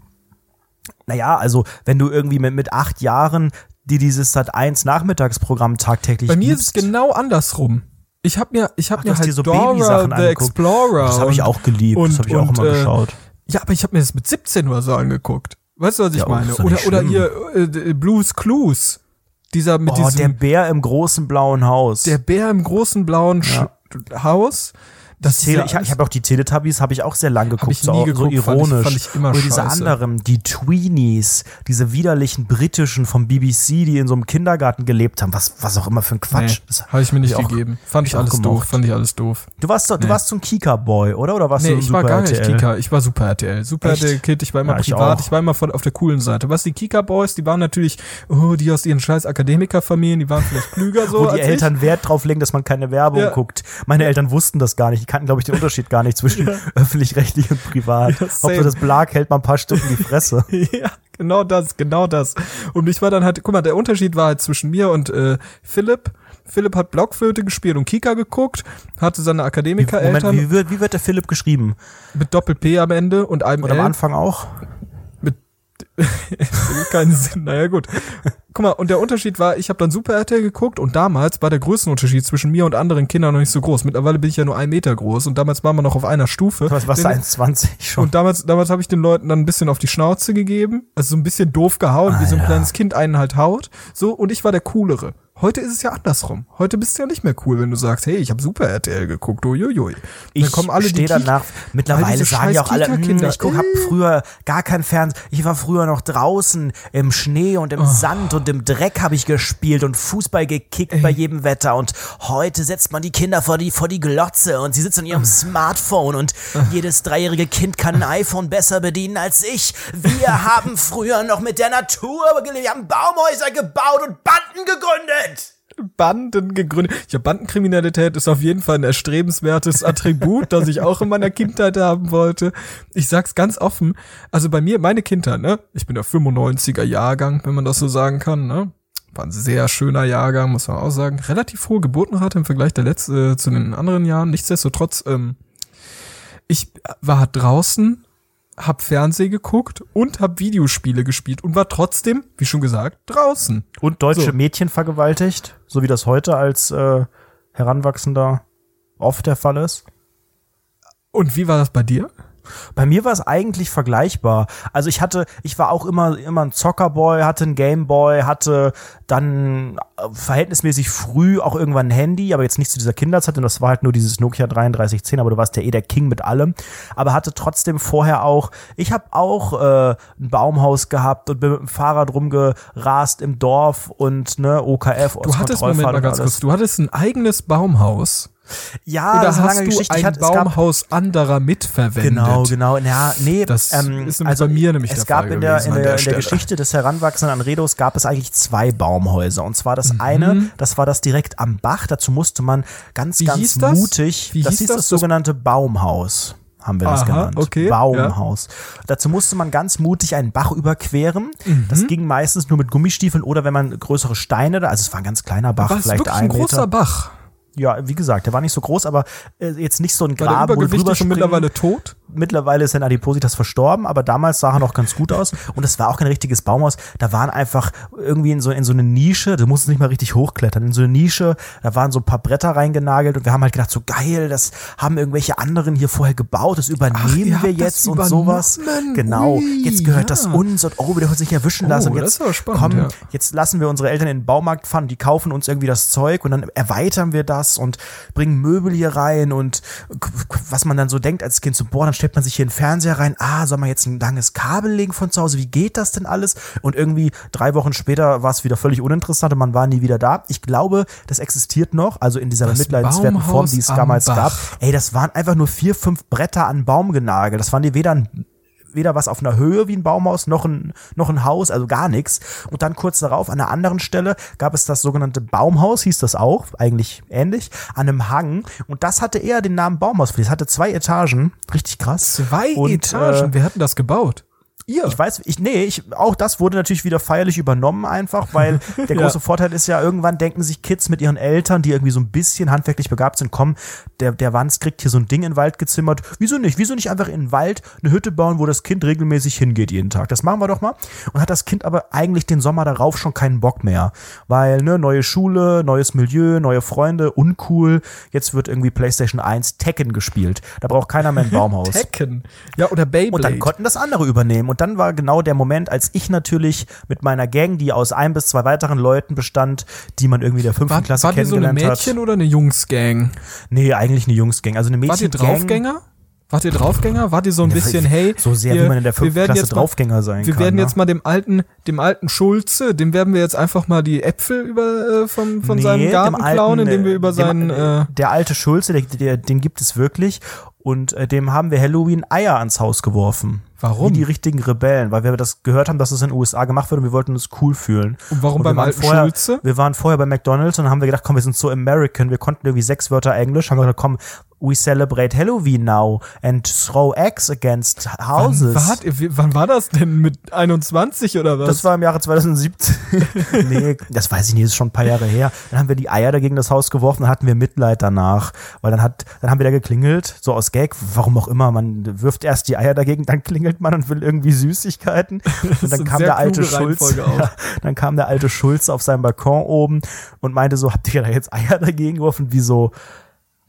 Naja, also wenn du irgendwie mit, mit acht Jahren die dieses Sat 1 Nachmittagsprogramm tagtäglich Bei mir ist es gibst, genau andersrum. Ich habe mir, ich habe mir halt so Dora Babysachen the angeguckt. Explorer. das habe ich auch geliebt, das und- habe ich auch und, immer äh, geschaut. Ja, aber ich habe mir das mit 17 oder so angeguckt. Weißt du, was ich Ja, oh, meine? Oder oder hier äh, Blues Clues. Dieser mit Oh, der diesem Bär im großen blauen Haus. der Bär im großen blauen Ja. Haus. Das Tele, ja ich ich habe auch die Teletubbies, habe ich auch sehr lang geguckt, ich so, nie so geguckt, fand ich- ironisch. fand ich immer Oder diese scheiße. anderen, die Tweenies, diese widerlichen britischen vom BBC, die in so einem Kindergarten gelebt haben, was, was auch immer für ein Quatsch. Nee, habe ich mir nicht ich auch- gegeben. Fand ich ich auch alles doof. Fand ich alles doof. Du warst doch, du Nee. warst so ein Kika-Boy, oder? Oder warst Nee, du ein ich Super war gar nicht RTL? Kika, ich war Super RTL. Super Echt? RTL-Kid, ich war immer Ja, ich privat, auch. ich war immer von, auf der coolen Seite. Was die Kika-Boys, die waren natürlich, oh, die aus ihren scheiß Akademikerfamilien, die waren vielleicht klüger so Wo die Eltern Wert drauf legen, dass man keine Werbung Ja. guckt. Meine Eltern wussten das gar nicht. Kannten, glaube ich, den Unterschied gar nicht zwischen öffentlich-rechtlich und privat. Ja. Hauptsache das Blag hält mal ein paar Stunden die Fresse. Ja, genau das, genau das. Und ich war dann halt, guck mal, der Unterschied war halt zwischen mir und äh, Philipp. Philipp hat Blockflöte gespielt und Kika geguckt, hatte seine Akademiker-Eltern wie wird, wie wird der Philipp geschrieben? mit Doppel-P am Ende und einem Und am L. Anfang auch? Keinen Sinn. Naja, gut. Guck mal, und der Unterschied war, ich habe dann Super RTL geguckt und damals war der Größenunterschied zwischen mir und anderen Kindern noch nicht so groß. Mittlerweile bin ich ja nur ein Meter groß und damals waren wir noch auf einer Stufe. Was, Den- 1,20 schon? und damals, damals habe ich den Leuten dann ein bisschen auf die Schnauze gegeben, also so ein bisschen doof gehauen, wie so ein Alter. kleines Kind einen halt haut. So, und ich war der Coolere. Heute ist es ja andersrum. Heute bist du ja nicht mehr cool, wenn du sagst, hey, ich habe Super RTL geguckt, uiuiui. Ich stehe danach. Mittlerweile sagen ja auch alle, ich guck, hab äh. früher gar kein Fernsehen. Ich war früher noch draußen im Schnee und im Oh. Sand und im Dreck habe ich gespielt und Fußball gekickt bei jedem Wetter. Und heute setzt man die Kinder vor die, vor die Glotze und sie sitzen an ihrem Smartphone und jedes dreijährige Kind kann ein iPhone besser bedienen als ich. Wir haben früher noch mit der Natur gelebt, wir haben Baumhäuser gebaut und Banden gegründet. Banden gegründet. Ja, Bandenkriminalität ist auf jeden Fall ein erstrebenswertes Attribut, das ich auch in meiner Kindheit haben wollte. Ich sag's ganz offen. Also bei mir, meine Kindheit, ne? Ich bin der 95er Jahrgang, wenn man das so sagen kann, ne? War ein sehr schöner Jahrgang, muss man auch sagen. Relativ hohe Geburtenrate im Vergleich der letzte, äh, zu den anderen Jahren. Nichtsdestotrotz, ähm, ich war draußen, hab Fernseh geguckt und hab Videospiele gespielt und war trotzdem, wie schon gesagt, draußen. Und deutsche So. Mädchen vergewaltigt, so wie das heute als äh, Heranwachsender oft der Fall ist. Und wie war das bei dir? Bei mir war es eigentlich vergleichbar. Also ich hatte, ich war auch immer, immer ein Zockerboy, hatte ein Gameboy, hatte dann äh, verhältnismäßig früh auch irgendwann ein Handy, aber jetzt nicht zu dieser Kinderzeit, und das war halt nur dieses Nokia 3310, aber du warst ja eh der King mit allem. Aber hatte trotzdem vorher auch, ich habe auch äh, ein Baumhaus gehabt und bin mit dem Fahrrad rumgerast im Dorf und ne, OKF, Du hattest, Moment mal ganz kurz, du hattest ein eigenes Baumhaus. Ja, Oder das hast lange du Geschichte. ein Ich hatte, es gab, Baumhaus anderer mitverwendet? Genau, genau. Ja, nee, Das ähm, ist nämlich also bei mir nämlich es der gab in der, in an der, der in der. Geschichte des Heranwachsenden Anredos gab es eigentlich zwei Baumhäuser. Und zwar das Mhm. eine, das war das direkt am Bach. Dazu musste man ganz, Wie ganz das? mutig. Wie das hieß hieß das? das, sogenannte Baumhaus. Haben wir das Aha, genannt. okay, Baumhaus. Dazu musste man ganz mutig einen Bach überqueren. Mhm. Das ging meistens nur mit Gummistiefeln oder wenn man größere Steine da, also es war ein ganz kleiner Bach, vielleicht ein ein großer Meter. Bach? Ja, wie gesagt, der war nicht so groß, aber äh, jetzt nicht so ein War der Graben, wo du drüber übergewichtig und springen- mittlerweile tot? Mittlerweile ist sein Adipositas verstorben, aber damals sah er noch ganz gut aus. Und es war auch kein richtiges Baumhaus. Da waren einfach irgendwie in so, in so eine Nische, du musstest nicht mal richtig hochklettern, in so eine Nische, da waren so ein paar Bretter reingenagelt und wir haben halt gedacht, so geil, das haben irgendwelche anderen hier vorher gebaut, das übernehmen ihr wir jetzt und sowas. Genau, Ui, jetzt gehört ja. das uns und oh, wir dürfen uns nicht erwischen lassen. Oh, und das jetzt spannend, komm, ja. jetzt lassen wir unsere Eltern in den Baumarkt fahren, die kaufen uns irgendwie das Zeug und dann erweitern wir das und bringen Möbel hier rein und was man dann so denkt als Kind so, boah, dann stellt man sich hier einen Fernseher rein, ah, soll man jetzt ein langes Kabel legen von zu Hause, wie geht das denn alles? Und irgendwie drei Wochen später war es wieder völlig uninteressant und man war nie wieder da. Ich glaube, das existiert noch, also in dieser Das bemitleidenswerten Form, Baumhaus die es am damals Bach. gab. Ey, das waren einfach nur vier, fünf Bretter an Baum genagelt. Das waren die weder ein weder was auf einer Höhe wie ein Baumhaus, noch ein, noch ein Haus, also gar nichts. Und dann kurz darauf, an einer anderen Stelle, gab es das sogenannte Baumhaus, hieß das auch, eigentlich ähnlich, an einem Hang. Und das hatte eher den Namen Baumhaus. Es hatte zwei Etagen, richtig krass. Zwei Und, Etagen. Äh, Wer hat denn das gebaut? Ihr. ich weiß, ich, nee, ich, auch das wurde natürlich wieder feierlich übernommen einfach, weil der Ja. große Vorteil ist ja, irgendwann denken sich Kids mit ihren Eltern, die irgendwie so ein bisschen handwerklich begabt sind, komm, der, der Wanz kriegt hier so ein Ding in den Wald gezimmert. Wieso nicht? Wieso nicht einfach in den Wald eine Hütte bauen, wo das Kind regelmäßig hingeht jeden Tag? Das machen wir doch mal. Und hat das Kind aber eigentlich den Sommer darauf schon keinen Bock mehr. Weil, ne, neue Schule, neues Milieu, neue Freunde, uncool. Jetzt wird irgendwie PlayStation 1 Tekken gespielt. Da braucht keiner mehr ein Baumhaus. Tekken. Ja, oder Beyblade. Und dann konnten das andere übernehmen. Und dann war genau der Moment, als ich natürlich mit meiner Gang, die aus ein bis zwei weiteren Leuten bestand, die man irgendwie der fünften War, Klasse war die so eine kennengelernt Mädchen hat. oder eine Jungsgang? Nee, eigentlich eine Jungsgang. Also eine Wart ihr Mädchen Draufgänger? Wart ihr Draufgänger? Wart ihr so ein Ja, bisschen, hey, so sehr, wir- wie man in der wir fünften werden Klasse mal- Draufgänger sein Wir kann. werden ne? jetzt mal dem alten, dem alten Schulze, dem werden wir jetzt einfach mal die Äpfel über äh, von, von seinem Nee, Garten dem alten, klauen, indem wir äh, über dem- seinen äh, der alte Schulze, der, der, den gibt es wirklich und äh, dem haben wir Halloween Eier ans Haus geworfen. Warum? Wie die richtigen Rebellen, weil wir das gehört haben, dass es in den USA gemacht wird und wir wollten uns cool fühlen. Und warum wir beim alten vorher, Schulze? Wir waren vorher bei McDonalds und haben wir gedacht, komm, wir sind so American, wir konnten irgendwie sechs Wörter Englisch, haben gesagt, komm, we celebrate Halloween now and throw eggs against houses. Wann, wart wann war das denn mit 21 oder was? Das war im Jahre 2017. nee, das weiß ich nicht, das ist schon ein paar Jahre her. Dann haben wir die Eier dagegen das Haus geworfen, dann hatten wir Mitleid danach. Weil dann hat, dann haben wir da geklingelt, so aus Gag, warum auch immer. Man wirft erst die Eier dagegen, dann klingelt man und will irgendwie Süßigkeiten. Und dann kam der alte Schulz. Ja, dann kam der alte Schulz auf seinem Balkon oben und meinte so, habt ihr da jetzt Eier dagegen geworfen? Wie so,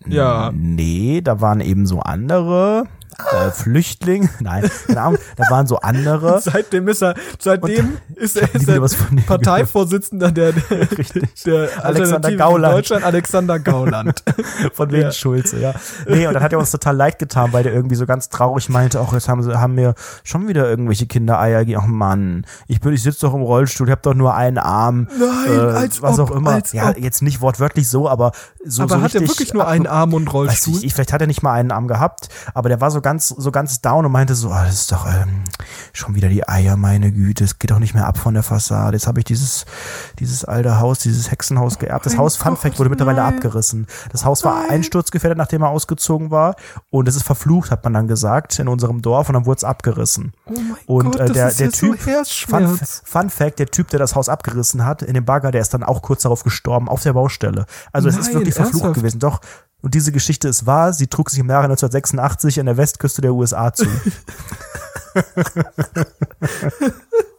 ja. Nee, da waren eben so andere äh, Flüchtlinge. Nein, keine Ahnung, da waren so andere. Seitdem ist er, seitdem ist er, ist er Parteivorsitzender der, der, der Alexander Gauland. für Deutschland, Alexander Gauland. Von wegen Ja. Schulze, ja. Nee, und dann hat er uns total leid getan, weil der irgendwie so ganz traurig meinte, ach, jetzt haben sie, haben mir schon wieder irgendwelche Kindereier. Ach Mann, ich bin, ich sitze doch im Rollstuhl, ich habe doch nur einen Arm. Nein, als was ob, auch immer. ja, ob. jetzt nicht wortwörtlich so, aber so, Aber so hat er richtig wirklich nur einen Arm und Rollstuhl? ich, ich, vielleicht hat er nicht mal einen Arm gehabt, aber der war so ganz, so ganz down und meinte so, ah, das ist doch ähm, schon wieder die Eier, meine Güte, es geht doch nicht mehr ab von der Fassade. Jetzt habe ich dieses, dieses alte Haus, dieses Hexenhaus geerbt. Das mein Haus, Fun Fact, wurde mittlerweile nein. abgerissen. Das Haus war einsturzgefährdet, nachdem er ausgezogen war und es ist verflucht, hat man dann gesagt, in unserem Dorf und dann wurde es abgerissen. Oh mein Und Gott, äh, der, der jetzt so Typ, Fun. Fun Fact, der Typ, der das Haus abgerissen hat, in dem Bagger, der ist dann auch kurz darauf gestorben, auf der Baustelle. Also es ist Nein, wirklich verflucht ernsthaft? gewesen. Doch. Und diese Geschichte ist wahr. Sie trug sich im Jahre 1986 an der Westküste der USA zu.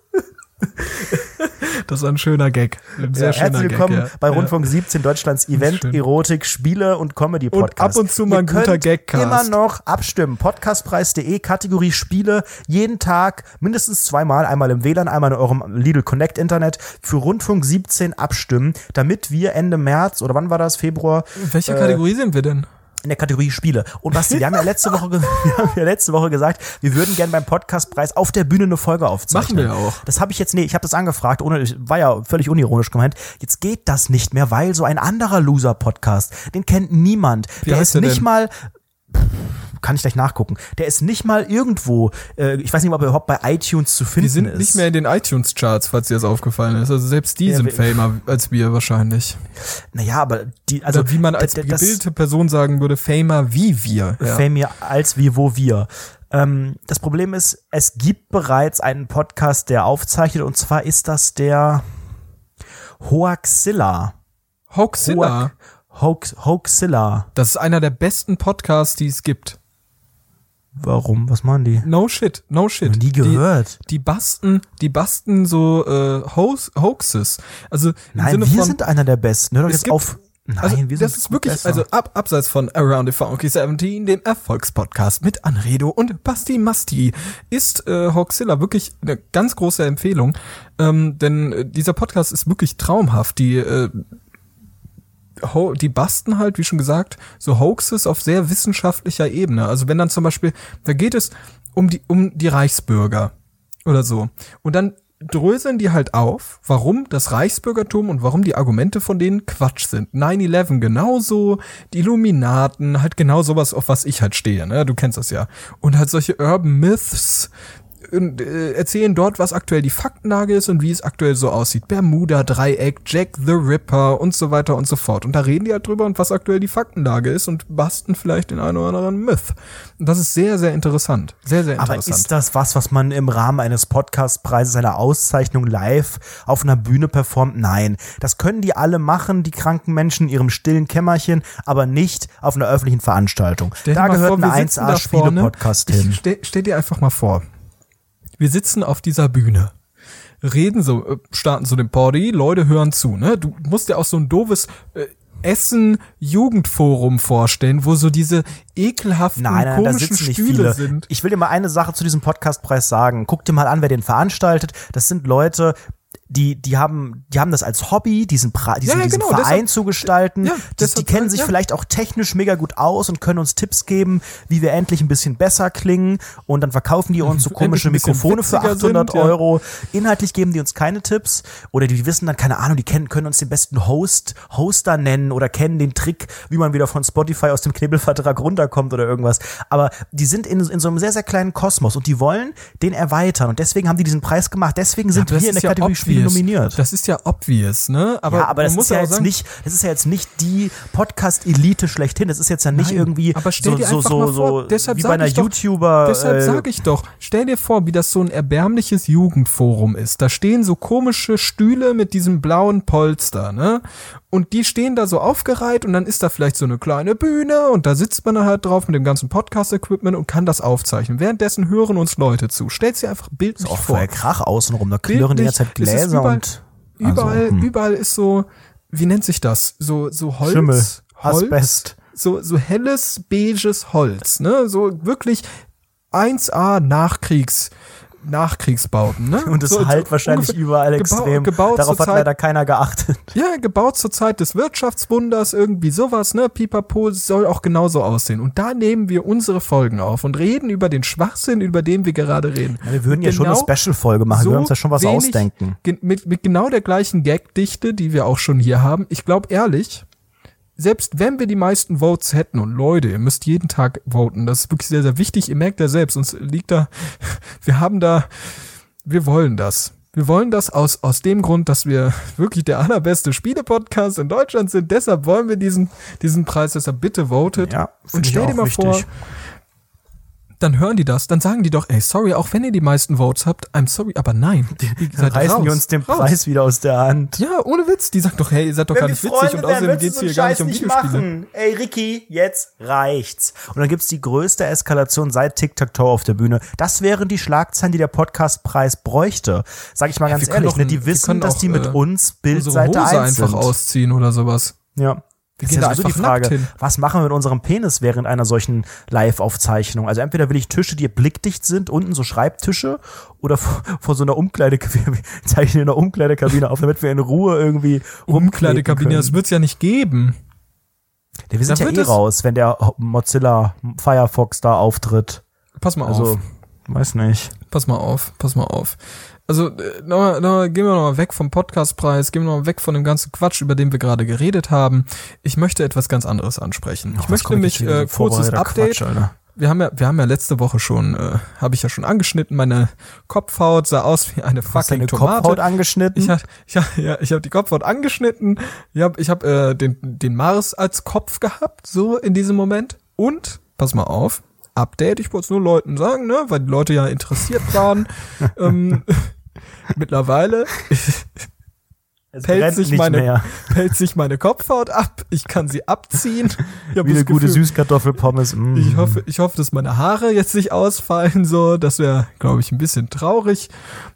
Das ist ein schöner Gag. Ein sehr Ja, schöner herzlich willkommen Gag, ja. bei Ja. Rundfunk 17 Deutschlands Event. Erotik, Spiele und Comedy Und Podcast. ab und zu mal Ihr ein guter könnt Gagcast. Immer noch abstimmen. Podcastpreis.de, Kategorie Spiele, jeden Tag mindestens zweimal, einmal im WLAN, einmal in eurem Lidl Connect Internet für Rundfunk 17 abstimmen, damit wir Ende März oder wann war das? Februar? In welcher äh, Kategorie sind wir denn? In der Kategorie Spiele. Und Basti, wir haben ja letzte Woche, wir haben ja letzte Woche gesagt, wir würden gerne beim Podcastpreis auf der Bühne eine Folge aufzeichnen. Machen wir auch. Das habe ich jetzt, nee, ich habe das angefragt, ohne, war ja völlig unironisch gemeint. Jetzt geht das nicht mehr, weil so ein anderer Loser-Podcast, den kennt niemand. Wie der heißt ist nicht denn? mal, kann ich gleich nachgucken. Der ist nicht mal irgendwo, äh, ich weiß nicht, ob er überhaupt bei iTunes zu finden Die sind ist. nicht mehr in den iTunes-Charts, falls dir das aufgefallen ist. Also selbst die Ja, sind wir- famer als wir wahrscheinlich. Naja, aber die, also Also wie man als gebildete Person sagen würde, famer wie wir. Ja. Fame als wie wo wir. Ähm, das Problem ist, es gibt bereits einen Podcast, der aufzeichnet, und zwar ist das der Hoaxilla. Hoaxilla. Hoax, Hoaxilla. Das ist einer der besten Podcasts, die es gibt. Warum? Was machen die? No shit, no shit. Nie gehört. Die, die basten, die basten so äh, Hoax, Hoaxes. Also Nein, wir von, sind einer der Besten. Hör doch jetzt gibt- auf. Nein, also wir sind das ist wirklich, besser. also ab, abseits von Around the Funky 17, dem Erfolgspodcast mit Anredo und Basti Masti, ist äh, Hoaxilla wirklich eine ganz große Empfehlung. Ähm, denn äh, dieser Podcast ist wirklich traumhaft. Die äh, die basten halt, wie schon gesagt, so Hoaxes auf sehr wissenschaftlicher Ebene. Also wenn dann zum Beispiel, da geht es um die, um die Reichsbürger oder so. Und dann dröseln die halt auf, warum das Reichsbürgertum und warum die Argumente von denen Quatsch sind. 9-11 genauso, die Illuminaten, halt genau sowas, auf was ich halt stehe, ne? Du kennst das ja. Und halt solche Urban Myths, und, äh, erzählen dort, was aktuell die Faktenlage ist und wie es aktuell so aussieht. Bermuda-Dreieck, Jack the Ripper und so weiter und so fort. Und da reden die halt drüber und was aktuell die Faktenlage ist und basten vielleicht den einen oder anderen Myth. Und das ist sehr, sehr interessant. Sehr, sehr Aber interessant. ist das was, was man im Rahmen eines Podcastpreises, einer Auszeichnung live auf einer Bühne performt? Nein. Das können die alle machen, die kranken Menschen in ihrem stillen Kämmerchen, aber nicht auf einer öffentlichen Veranstaltung. Stell da gehört vor, wir ein sitzen da vorne. 1A-Spiele-Podcast Ich hin. Stell, stell dir einfach mal vor, wir sitzen auf dieser Bühne, reden so, äh, starten so den Party, Leute hören zu, ne? Du musst ja auch so ein doofes, äh, Essen Jugendforum vorstellen, wo so diese ekelhaften Nein, nein, komischen Stühle sind. Ich will dir mal eine Sache zu diesem Podcastpreis sagen. Guck dir mal an, wer den veranstaltet. Das sind Leute, die, die haben, die haben das als Hobby, diesen, pra diesen, Ja, ja, diesen genau, Verein deshalb- zu gestalten. Ja, die, die kennen sich ja. vielleicht auch technisch mega gut aus und können uns Tipps geben, wie wir endlich ein bisschen besser klingen. Und dann verkaufen die uns so komische Mikrofone für witziger 800 sind. Euro. Inhaltlich geben die uns keine Tipps. Oder die wissen dann, keine Ahnung, die kennen, können uns den besten Host, Hoster nennen oder kennen den Trick, wie man wieder von Spotify aus dem Knebelvertrag runterkommt oder irgendwas. Aber die sind in, in so einem sehr, sehr kleinen Kosmos und die wollen den erweitern. Und deswegen haben die diesen Preis gemacht. Deswegen sind wir in der Kategorie Spiele obvious. nominiert. Das ist ja obvious, ne? Aber, ja, aber das muss ist ja jetzt sagen, nicht, das ist ja jetzt nicht die Podcast-Elite schlechthin. Das ist jetzt ja nicht Nein, irgendwie aber stell so, dir so, einfach so, mal vor, so deshalb wie bei einer ich doch- YouTuber. Deshalb äh, sage ich doch, stell dir vor, wie das so ein erbärmliches Jugendforum ist. Da stehen so komische Stühle mit diesem blauen Polster, ne? Und die stehen da so aufgereiht und dann ist da vielleicht so eine kleine Bühne und da sitzt man dann halt drauf mit dem ganzen Podcast-Equipment und kann das aufzeichnen. Währenddessen hören uns Leute zu. Stell's dir einfach bildlich auch vor. vorher Krach außenrum, da klirren die ganze Zeit ist Gläser überall- und Überall, also, hm. überall ist so, wie nennt sich das? So, so Holz. Schimmel, Holz, Asbest. So, so helles, beiges Holz, ne? So wirklich 1A Nachkriegs, Nachkriegsbauten, ne? Und es so, halt so wahrscheinlich überall extrem. Gebaut Darauf hat Zeit, leider keiner geachtet. ja, gebaut zur Zeit des Wirtschaftswunders, irgendwie sowas, ne? Pipapo soll auch genauso aussehen. Und da nehmen wir unsere Folgen auf und reden über den Schwachsinn, über den wir gerade reden. Ja, wir würden ja schon eine Genau Special-Folge machen. wir würden uns ja schon was ausdenken. Mit, mit genau der gleichen Gagdichte, die wir auch schon hier haben. Ich glaube ehrlich, selbst wenn wir die meisten Votes hätten und Leute, ihr müsst jeden Tag voten, das ist wirklich sehr, sehr wichtig. Ihr merkt ja selbst, uns liegt da, wir haben da, wir wollen das. Wir wollen das aus, aus dem Grund, dass wir wirklich der allerbeste Spiele-Podcast in Deutschland sind. Deshalb wollen wir diesen, diesen Preis. Deshalb bitte votet. Ja, und stell dir mal vor, wichtig. Dann hören die das, dann sagen die doch, ey, sorry, auch wenn ihr die meisten Votes habt, I'm sorry, aber nein. Ihr Dann reißen raus, die uns den raus. Preis wieder aus der Hand. Ja, ohne Witz. Die sagt doch, hey, ihr seid doch gar nicht witzig und außerdem geht's hier gar nicht um Videospiele. Ey, Ricky, jetzt reicht's. Und dann gibt's die größte Eskalation seit Tic-Tac-Toe auf der Bühne. Das wären die Schlagzeilen, die der Podcastpreis bräuchte. Sag ich mal ganz wir können ehrlich, doch ne? Die wissen, dass auch, die mit äh, uns Bildseite Hose 1 einfach sind. ausziehen oder sowas. Ja. Das ist ja sowieso die Frage, was machen wir mit unserem Penis während einer solchen Live-Aufzeichnung? Also entweder will ich Tische, die blickdicht sind, unten so Schreibtische, oder vor, vor so einer Umkleidekabine, zeichne in einer Umkleidekabine auf, damit wir in Ruhe irgendwie Umkleidekabine, das wird's ja nicht geben. Ja, wir sind Da ja eh raus, wenn der Mozilla Firefox da auftritt. Pass mal Also, auf. weiß nicht. Pass mal auf, pass mal auf. Also, äh, noch mal, noch mal, gehen wir noch mal weg vom Podcastpreis, gehen wir noch mal weg von dem ganzen Quatsch, über den wir gerade geredet haben. Ich möchte etwas ganz anderes ansprechen. ich Ach, was möchte nämlich äh, kurzes Update. Quatsch, wir haben ja, wir haben ja letzte Woche schon, äh, habe ich ja schon angeschnitten. Meine Kopfhaut sah aus wie eine Hast fucking deine Tomate. Kopfhaut angeschnitten? Ich hab, ich hab, ja, ich hab die Kopfhaut angeschnitten. Ich hab, ich hab äh, den, den Mars als Kopf gehabt, so in diesem Moment. Und, pass mal auf, Update, ich wollte es nur Leuten sagen, ne, weil die Leute ja interessiert waren. ähm, mittlerweile es pellt sich, meine, pellt sich meine Kopfhaut ab. Ich kann sie abziehen. Ich Wie eine gute Gefühl, Süßkartoffelpommes. Mm. ich hoffe, ich hoffe, dass meine Haare jetzt nicht ausfallen, so. Das wäre, glaube ich, ein bisschen traurig.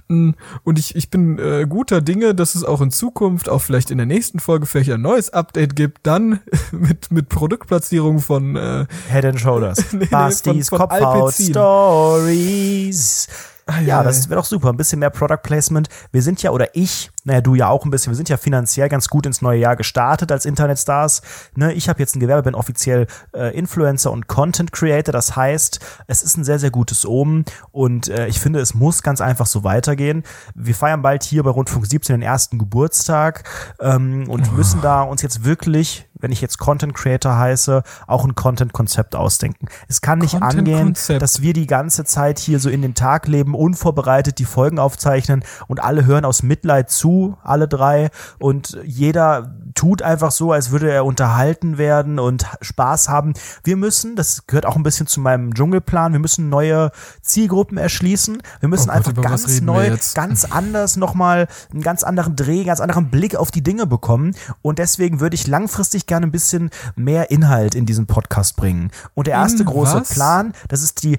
Mm, Und ich, ich bin äh, guter Dinge, dass es auch in Zukunft, auch vielleicht in der nächsten Folge, vielleicht ein neues Update gibt, dann mit, mit Produktplatzierung von äh, Head and Shoulders. Nee, nee, Bastis von Kopfhaut Alpecin. Stories. Ah, Ja, das wäre doch super. Ein bisschen mehr Product Placement. Wir sind ja, oder ich, naja, du ja auch ein bisschen, wir sind ja finanziell ganz gut ins neue Jahr gestartet als Internetstars. Ne, ich habe jetzt ein Gewerbe, bin offiziell äh, Influencer und Content Creator. Das heißt, es ist ein sehr, sehr gutes Omen und äh, ich finde, es muss ganz einfach so weitergehen. Wir feiern bald hier bei Rundfunk 17 den ersten Geburtstag ähm, und müssen da uns jetzt wirklich wenn ich jetzt Content Creator heiße, auch ein Content-Konzept ausdenken. Es kann nicht angehen, Content-Konzept. dass wir die ganze Zeit hier so in den Tag leben, unvorbereitet die Folgen aufzeichnen und alle hören aus Mitleid zu, alle drei, und jeder tut einfach so, als würde er unterhalten werden und Spaß haben. Wir müssen, das gehört auch ein bisschen zu meinem Dschungelplan, wir müssen neue Zielgruppen erschließen. Wir müssen Oh Gott, einfach ganz neu, ganz anders nochmal einen ganz anderen Dreh, einen ganz anderen Blick auf die Dinge bekommen. Und deswegen würde ich langfristig gerne ein bisschen mehr Inhalt in diesen Podcast bringen. Und der erste In große was? Plan, das ist die,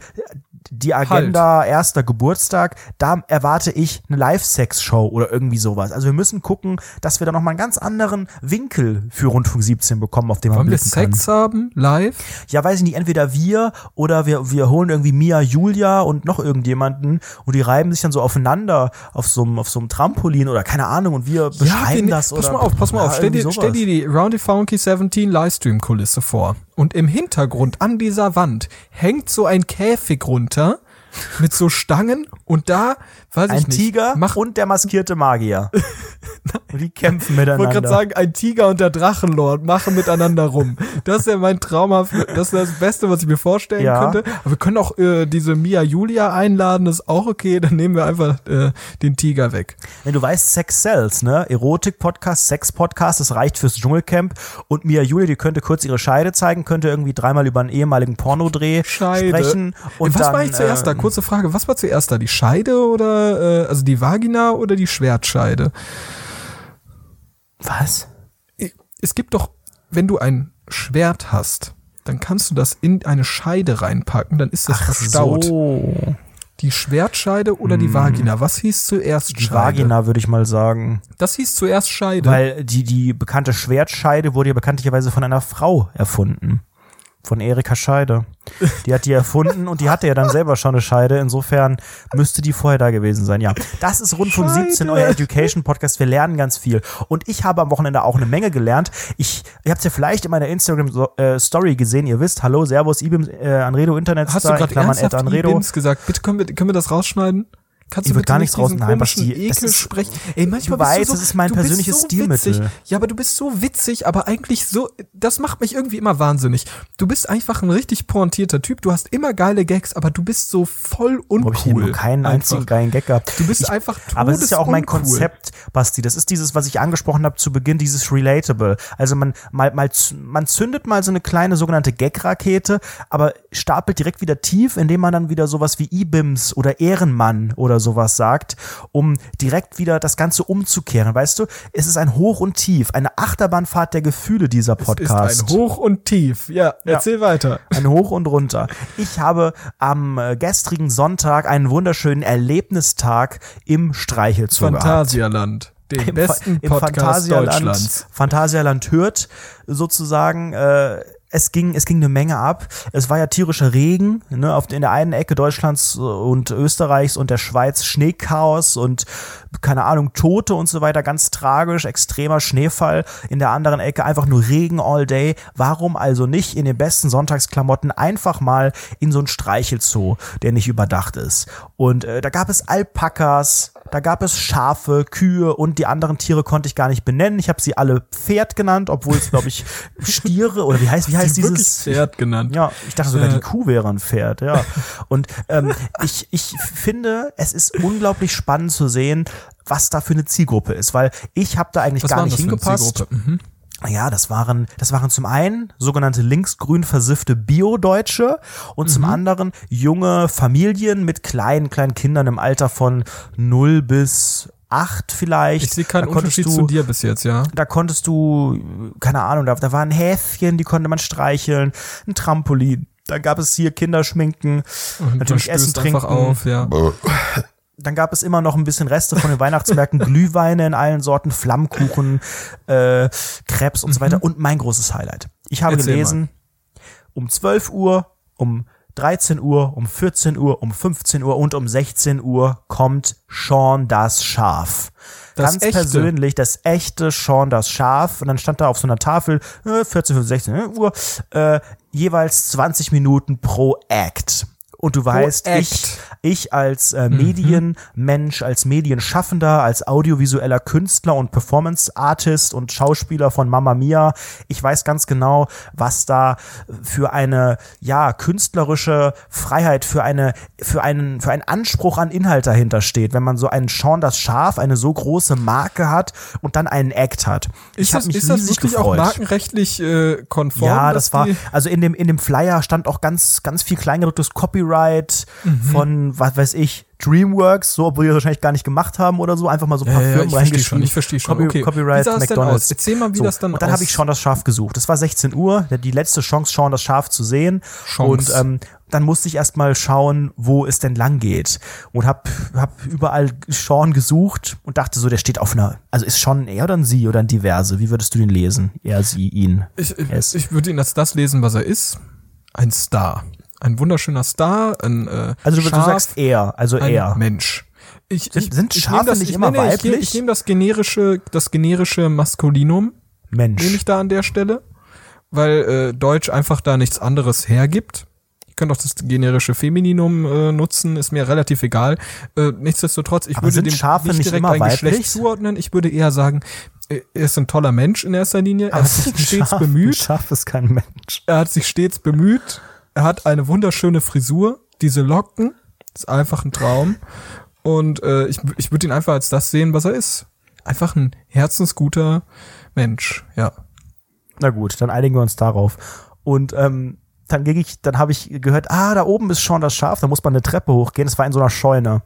die Agenda erster Geburtstag, da erwarte ich eine Live-Sex-Show oder irgendwie sowas. Also wir müssen gucken, dass wir da nochmal einen ganz anderen Winkel für Rundfunk 17 bekommen, auf dem man Wollen wir blicken kann. Sex haben? Live? Ja, weiß ich nicht, entweder wir oder wir, wir holen irgendwie Mia, Julia und noch irgendjemanden und die reiben sich dann so aufeinander auf so einem, auf so einem Trampolin oder keine Ahnung und wir beschreiben wir- das pass oder. mal auf, pass mal ja, auf. Stell dir, stell dir die Roundy Funky 17 Livestream-Kulisse vor. Und im Hintergrund an dieser Wand hängt so ein Käfig runter mit so Stangen und da, weiß ich Ein Tiger mach, und der maskierte Magier. und die kämpfen ich wollte miteinander. gerade sagen, ein Tiger und der Drachenlord machen miteinander rum. Das ist ja mein traumhaft, das ist das Beste, was ich mir vorstellen Ja. könnte. Aber wir können auch äh, diese Mia Julia einladen, das ist auch okay, dann nehmen wir einfach äh, den Tiger weg. Wenn du weißt, Sex Sells, ne? Erotik-Podcast, Sex-Podcast, das reicht fürs Dschungelcamp. Und Mia Julia, die könnte kurz ihre Scheide zeigen, könnte irgendwie dreimal über einen ehemaligen Pornodreh Scheide. sprechen. Und was dann, war eigentlich zuerst da? äh, Kurze Frage, was war zuerst da? Die Scheide oder, äh, also die Vagina oder die Schwertscheide? Was? Es gibt doch, wenn du ein Schwert hast, dann kannst du das in eine Scheide reinpacken, dann ist das verstaut. So. Die Schwertscheide oder die Vagina? Was hieß zuerst Hm. Die Scheide? Vagina, würde ich mal sagen. Das hieß zuerst Scheide. Weil die, die bekannte Schwertscheide wurde ja bekanntlicherweise von einer Frau erfunden. Von Erika Scheide. Die hat die erfunden und die hatte ja dann selber schon eine Scheide. Insofern müsste die vorher da gewesen sein. Ja, das ist Rundfunk Scheide. 17, euer Education Podcast. Wir lernen ganz viel. Und ich habe am Wochenende auch eine Menge gelernt. Ich, ihr habt es ja vielleicht in meiner Instagram äh, Story gesehen. Ihr wisst, hallo, Servus, Ibim, äh, Anredo Internet. Hast du gerade ernsthaft Ibims gesagt? Bitte können wir, können wir das rausschneiden? Kannst Ich du gar nicht nichts komischen die- das Ekel ist- sprechen? Ey, manchmal Du bist weißt, so, das ist mein persönliches so Stilmittel. Witzig. Ja, aber du bist so witzig, aber eigentlich so, das macht mich irgendwie immer wahnsinnig. Du bist einfach ein richtig pointierter Typ. Du hast immer geile Gags, aber du bist so voll Habe ich eben uncool. keinen Einfach. einzigen geilen Gag gehabt. Du bist ich, einfach Aber es ist ja auch mein todesuncool. Konzept, Basti. Das ist dieses, was ich angesprochen habe zu Beginn, dieses Relatable. Also man mal, mal man zündet mal so eine kleine sogenannte Gag-Rakete, aber stapelt direkt wieder tief, indem man dann wieder sowas wie Ibims oder Ehrenmann oder sowas sagt, um direkt wieder das Ganze umzukehren. Weißt du, es ist ein Hoch und Tief, eine Achterbahnfahrt der Gefühle dieser Podcast. Ist ein Hoch und Tief. Ja, erzähl weiter. Ein Hoch und runter. Ich habe am äh, gestrigen Sonntag einen wunderschönen Erlebnistag im Streichelzoo. Phantasialand. Den Im, besten Fa- im Podcast Phantasialand, Deutschlands. Phantasialand Hürth sozusagen. Äh, es ging, es ging eine Menge ab. Es war ja tierischer Regen, ne, auf, in der einen Ecke Deutschlands und Österreichs und der Schweiz Schneechaos und keine Ahnung, Tote und so weiter, ganz tragisch, extremer Schneefall. In der anderen Ecke einfach nur Regen all day. Warum also nicht in den besten Sonntagsklamotten einfach mal in so ein Streichelzoo, der nicht überdacht ist? Und äh, da gab es Alpakas, da gab es Schafe, Kühe und die anderen Tiere konnte ich gar nicht benennen. Ich habe sie alle Pferd genannt, obwohl es, glaube ich, Stiere oder wie heißt, wie heißt Die dieses? Pferd genannt. Ja, ich dachte sogar, Äh. die Kuh wäre ein Pferd, ja. Und ähm, ich, ich finde, es ist unglaublich spannend zu sehen, was da für eine Zielgruppe ist, weil ich habe da eigentlich Was gar war nicht das für eine hingepasst. Zielgruppe? Mhm. Ja, das waren, das waren zum einen sogenannte linksgrün versiffte Bio-Deutsche und zum Mhm. anderen junge Familien mit kleinen, kleinen Kindern im Alter von 0 bis 8 vielleicht. Ich sehe keinen Da konntest Unterschied du- zu dir bis jetzt, ja. da konntest du, keine Ahnung, da, da waren Häschen, die konnte man streicheln, ein Trampolin. Da gab es hier Kinderschminken, Und natürlich Essen trinken. einfach auf, ja. Dann gab es immer noch ein bisschen Reste von den Weihnachtsmärkten, Glühweine in allen Sorten, Flammkuchen, äh, Krebs und so weiter. Und mein großes Highlight. Ich habe Mhm. Erzähl gelesen, um 12 Uhr, um 13 Uhr, um 14 Uhr, um 15 Uhr und um 16 Uhr kommt Sean das Schaf. Das Ganz echte? persönlich, das echte Sean das Schaf. Und dann stand da auf so einer Tafel, äh, 14, 15, 16 Uhr, äh, jeweils 20 Minuten pro Act. Und du weißt, Act. ich, ich als Mhm. äh, Medienmensch, als Medienschaffender, als audiovisueller Künstler und Performance-Artist und Schauspieler von Mamma Mia, ich weiß ganz genau, was da für eine, ja, künstlerische Freiheit, für eine, für einen, für einen Anspruch an Inhalt dahinter steht, wenn man so einen Sean das Schaf, eine so große Marke hat und dann einen Act hat. Ich Ist habe das, mich ist das wirklich gefreut. auch markenrechtlich äh, konform? Ja, das war, also in dem, in dem Flyer stand auch ganz, ganz viel kleingedrucktes Copyright Copyright von, was weiß ich, Dreamworks, so, obwohl die das wahrscheinlich gar nicht gemacht haben oder so, einfach mal so ein paar Ja, ja, Firmen ich verstehe reingeschrieben. schon, ich verstehe schon. Copy, Okay. Copyright McDonald's. Erzähl mal, wie das dann Und dann habe ich Sean das Schaf gesucht. Das war 16 Uhr, die letzte Chance, Sean das Schaf zu sehen. Chance. Und ähm, dann musste ich erstmal schauen, wo es denn lang geht. Und hab, hab überall Sean gesucht und dachte so, der steht auf einer, also ist Sean ein er oder ein sie oder ein diverse? Wie würdest du den lesen? Er, sie, ihn. Ich, ich, Es. ich würde ihn als das lesen, was er ist. Ein Star. Ein wunderschöner Star, ein äh, Also du, du Schaf, sagst er, also ein er. Mensch. Ich, Sind- ich, sind Schafe das, nicht ich, immer nee, nee, Ich, weiblich? ich nehme das generische, das generische Maskulinum, Mensch. nehme ich da an der Stelle, weil äh, Deutsch einfach da nichts anderes hergibt. Ich könnte auch das generische Femininum äh, nutzen, ist mir relativ egal. Äh, nichtsdestotrotz, ich Aber würde dem Schafe nicht nicht direkt ein weiblich? Geschlecht zuordnen. Ich würde eher sagen, äh, er ist ein toller Mensch in erster Linie. Er Aber hat sich ein stets Schaf, Ein bemüht. Schaf ist kein Mensch. Er hat sich stets bemüht. Er hat eine wunderschöne Frisur. Diese Locken ist einfach ein Traum. Und äh, ich, ich würde ihn einfach als das sehen, was er ist. Einfach ein herzensguter Mensch. Ja. Na gut, dann einigen wir uns darauf. Und ähm, dann ging ich, dann habe ich gehört, ah, da oben ist schon das Schaf, da muss man eine Treppe hochgehen. Das war in so einer Scheune.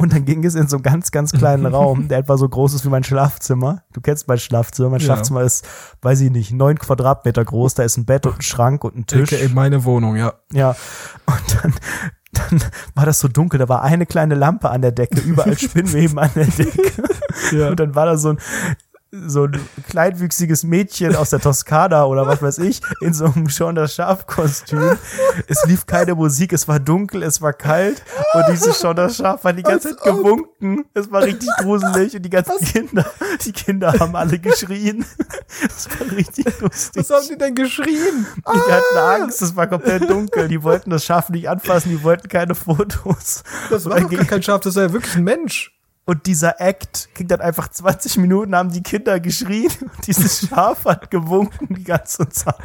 Und dann ging es in so einen ganz, ganz kleinen Raum, der etwa so groß ist wie mein Schlafzimmer. Du kennst mein Schlafzimmer. Mein Ja. Schlafzimmer ist, weiß ich nicht, neun Quadratmeter groß. Da ist ein Bett und ein Schrank und ein Tisch. AKA meine Wohnung, ja. Ja. Und dann, dann war das so dunkel. Da war eine kleine Lampe an der Decke, überall Spinnweben an der Decke. Ja. Und dann war da so ein, so ein kleinwüchsiges Mädchen aus der Toskana oder was weiß ich, in so einem schon das Schafkostüm. Es lief keine Musik, es war dunkel, es war kalt und dieses schon das Schaf war die ganze Zeit gewunken. Es war richtig gruselig und die ganzen Kinder, die Kinder haben alle geschrien. Es war richtig lustig. Was haben die denn geschrien? Die hatten Angst, es war komplett dunkel. Die wollten das Schaf nicht anfassen, die wollten keine Fotos. Das war doch gar kein Schaf, das war ja wirklich ein Mensch. Und dieser Act ging dann einfach 20 Minuten, haben die Kinder geschrien und dieses Schaf hat gewunken die ganze Zeit.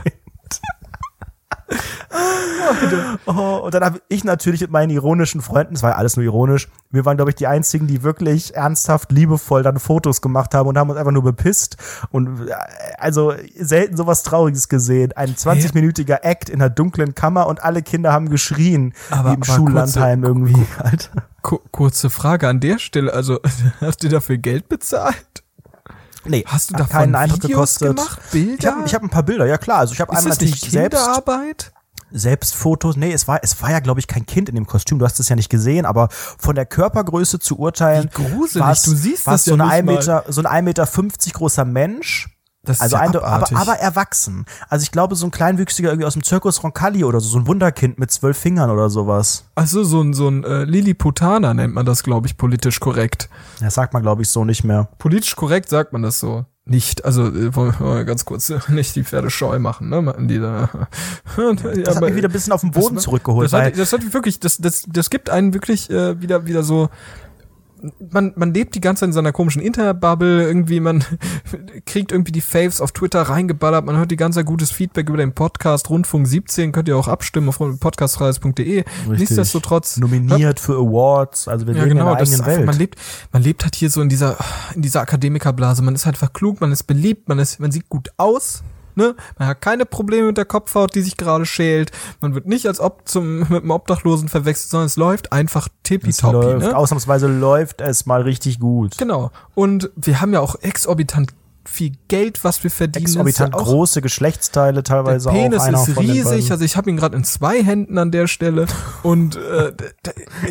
Oh, und dann habe ich natürlich mit meinen ironischen Freunden, es war ja alles nur ironisch, wir waren, glaube ich, die einzigen, die wirklich ernsthaft, liebevoll dann Fotos gemacht haben und haben uns einfach nur bepisst. Und äh, also selten sowas Trauriges gesehen. Ein 20-minütiger Act in einer dunklen Kammer und alle Kinder haben geschrien, Aber- wie im aber Schullandheim irgendwie, Alter. Ku kurze Frage an der Stelle. Also, hast du dafür Geld bezahlt? Nee, Hast du davon keinen Videos gekostet. gemacht? Bilder? Ich habe ich hab ein paar Bilder, ja klar. Also ich habe einmal das natürlich selbst, Kinderarbeit? selbst Fotos. Nee, es war, es war ja, glaube ich, kein Kind in dem Kostüm. Du hast es ja nicht gesehen, aber von der Körpergröße zu urteilen, Wie gruselig, du siehst das so ja eine nicht 1 mal. Meter, so ein 1,50 Meter 50 großer Mensch. Also ja ein, aber, aber erwachsen. Also ich glaube, so ein kleinwüchsiger irgendwie aus dem Zirkus Roncalli oder so, so ein Wunderkind mit zwölf Fingern oder sowas. Also so ein, so ein äh, Lilliputaner nennt man das, glaube ich, politisch korrekt. Das sagt man, glaube ich, so nicht mehr. Politisch korrekt sagt man das so. Nicht, also äh, wollen wir ganz kurz äh, nicht die Pferde scheu machen, ne? Die da. Das hat mich wieder ein bisschen auf den Boden das, zurückgeholt. Das hat, das hat wirklich, das, das, das gibt einen wirklich äh, wieder, wieder so. Man, man lebt die ganze Zeit in seiner komischen Interbubble, irgendwie, man kriegt irgendwie die Faves auf Twitter reingeballert, man hört die ganze Zeit gutes Feedback über den Podcast Rundfunk 17, könnt ihr auch abstimmen auf podcastreise.de. Nichtsdestotrotz. nominiert für Awards. Also wir Ja, leben genau, in der eigenen einfach, Welt. man lebt, man lebt halt hier so in dieser, in dieser Akademikerblase. Man ist halt einfach klug, man ist beliebt, man ist, man sieht gut aus, ne? Man hat keine Probleme mit der Kopfhaut, die sich gerade schält. Man wird nicht als ob zum, mit einem Obdachlosen verwechselt, sondern es läuft einfach Es tippitoppi, läuft, ne? Ausnahmsweise läuft es mal richtig gut. Genau. Und wir haben ja auch exorbitant viel Geld, was wir verdienen. Exorbitant ja große Geschlechtsteile der teilweise Penis auch. Einer ist riesig, also ich habe ihn gerade in zwei Händen an der Stelle und äh,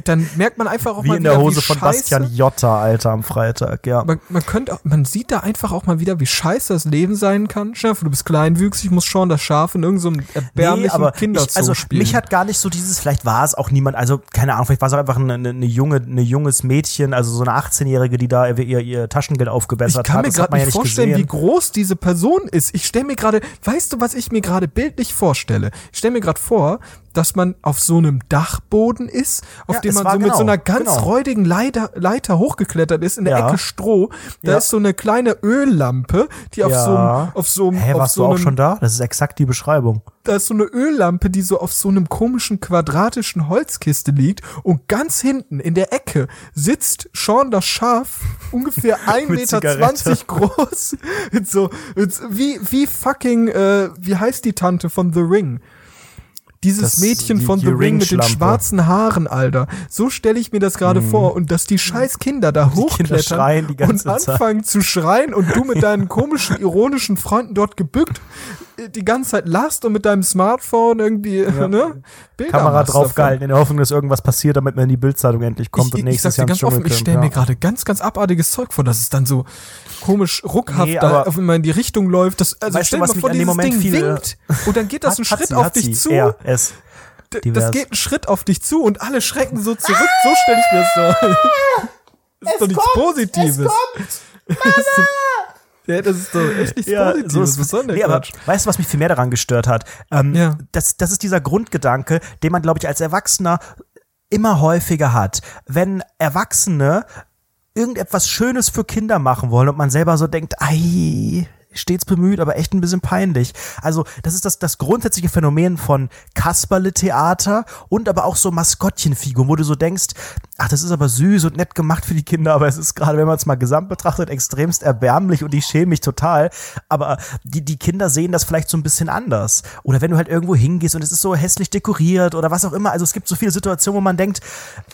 dann merkt man einfach auch Wie mal in der wieder, Hose wie von scheiße, Bastian Jotta, Alter, am Freitag, ja. man, man könnte, man sieht da einfach auch mal wieder, wie scheiße das Leben sein kann. Vor, du bist kleinwüchsig, musst schon das Schaf in irgendeinem erbärmlichen Kinderzoo ich, also spielen. mich hat gar nicht so dieses, vielleicht war es auch niemand, also keine Ahnung, vielleicht war es auch einfach eine, eine, eine junge, eine junges Mädchen, also so eine 18-Jährige, die da ihr, ihr Taschengeld ich aufgebessert kann hat. mir Das hat gerade nicht ja nicht vorstellen, wie gesehen. groß diese Person ist. Ich stelle mir gerade, weißt du, was ich mir gerade bildlich vorstelle? Ich stelle mir gerade vor, dass man auf so einem Dachboden ist, auf Ja, dem man so mit so genau, einer ganz genau. räudigen Leiter, Leiter hochgeklettert ist, in der Ja. Ecke Stroh. Da Ja. ist so eine kleine Öllampe, die auf so einem, auf so einem, Hä, auf warst so du auch einem, schon da? Das ist exakt die Beschreibung. da ist so eine Öllampe, die so auf so einem komischen quadratischen Holzkiste liegt und ganz hinten in der Ecke sitzt Sean das Schaf, ungefähr 1,20 Mit Meter Zigarette. groß, mit so, mit, so- wie, wie fucking, äh, wie heißt die Tante von The Ring? Dieses Das- Mädchen die- von die The Ring mit den schwarzen Haaren, Alter. So stelle ich mir das gerade vor. Und dass die scheiß Kinder da Kinder hochklettern die ganze und Zeit. anfangen zu schreien und du mit deinen komischen, ironischen Freunden dort gebückt äh, die ganze Zeit lachst und mit deinem Smartphone irgendwie, ne? Bilder Kamera draufgehalten, in der Hoffung, dass irgendwas passiert, damit man in die Bildzeitung endlich kommt ich, und ich, ich nächstes sag's Jahr ganz offen, ich stelle mir ja. gerade ganz, ganz abartiges Zeug vor, dass es dann so komisch ruckhaft Nee, da aber- auf immer in die Richtung läuft. Das, also Weißt stell du, was dir mal vor, dieses Moment Ding viel- winkt und dann geht das einen Schritt sie, auf dich sie. zu. Er, es. Divers. Das geht einen Schritt auf dich zu und alle schrecken so zurück. So stelle ich mir das vor. Das ist doch nichts Positives. Das ist doch- Ja, das ist doch echt nichts Ja, Positives. so ist Was soll nee, aber weißt du, was mich viel mehr daran gestört hat? Ähm, Ja. das, das ist dieser Grundgedanke, den man, glaube ich, als Erwachsener immer häufiger hat. Wenn Erwachsene irgendetwas Schönes für Kinder machen wollen und man selber so denkt, ei, stets bemüht, aber echt ein bisschen peinlich. Also, das ist das, das grundsätzliche Phänomen von Kasperle-Theater und aber auch so Maskottchenfiguren, wo du so denkst, ach, das ist aber süß und nett gemacht für die Kinder, aber es ist gerade, wenn man es mal gesamt betrachtet, extremst erbärmlich und ich schäme mich total. Aber die, die Kinder sehen das vielleicht so ein bisschen anders. Oder wenn du halt irgendwo hingehst und es ist so hässlich dekoriert oder was auch immer. Also es gibt so viele Situationen, wo man denkt,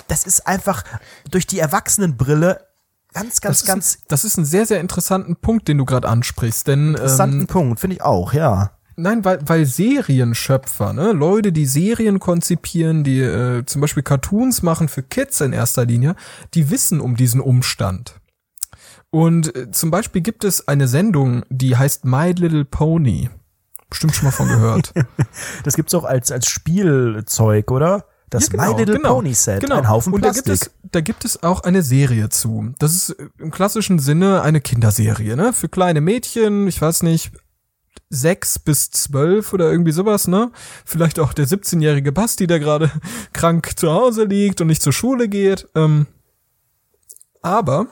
das ist einfach durch die Erwachsenenbrille ganz, ganz, Das ganz ist, ein- das ist ein sehr, sehr interessanten Punkt, den du gerade ansprichst. Denn interessanten ähm, Punkt, finde ich auch, ja. Nein, weil, weil Serienschöpfer, ne, Leute, die Serien konzipieren, die äh, zum Beispiel Cartoons machen für Kids in erster Linie, die wissen um diesen Umstand. Und äh, zum Beispiel gibt es eine Sendung, die heißt My Little Pony. Bestimmt schon mal von gehört. Das gibt's auch als, als Spielzeug, oder? Das Ja, genau, My Little genau, Pony Set, genau. ein Haufen Und da gibt, es, da gibt es auch eine Serie zu. Das ist äh, im klassischen Sinne eine Kinderserie, ne? Für kleine Mädchen, ich weiß nicht, sechs bis zwölf oder irgendwie sowas, ne? Vielleicht auch der 17-jährige Basti, der gerade krank zu Hause liegt und nicht zur Schule geht. Ähm, aber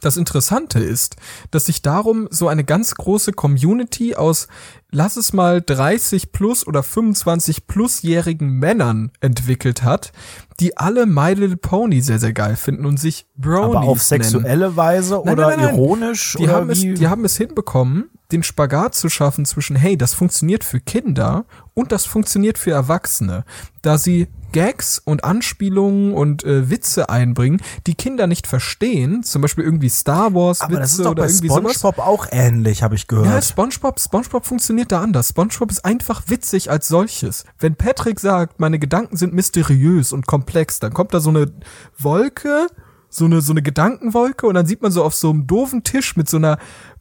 das Interessante ist, dass sich darum so eine ganz große Community aus, lass es mal 30 plus oder 25 plusjährigen Männern entwickelt hat, die alle My Little Pony sehr, sehr geil finden und sich Bronies aber auf nennen. sexuelle Weise Nein, oder nein, nein, ironisch Die oder haben, es, wie? die haben es hinbekommen, den Spagat zu schaffen zwischen, hey, das funktioniert für Kinder und das funktioniert für Erwachsene, da sie Gags und Anspielungen und äh, Witze einbringen, die Kinder nicht verstehen, zum Beispiel irgendwie Star Wars aber das ist Witze doch oder bei irgendwie sowas. SpongeBob auch ähnlich, habe ich gehört. Ja, SpongeBob, SpongeBob funktioniert da anders. SpongeBob ist einfach witzig als solches. Wenn Patrick sagt, meine Gedanken sind mysteriös und komplex, dann kommt da so eine Wolke, so eine, so eine Gedankenwolke und dann sieht man so auf so einem doofen Tisch mit so einer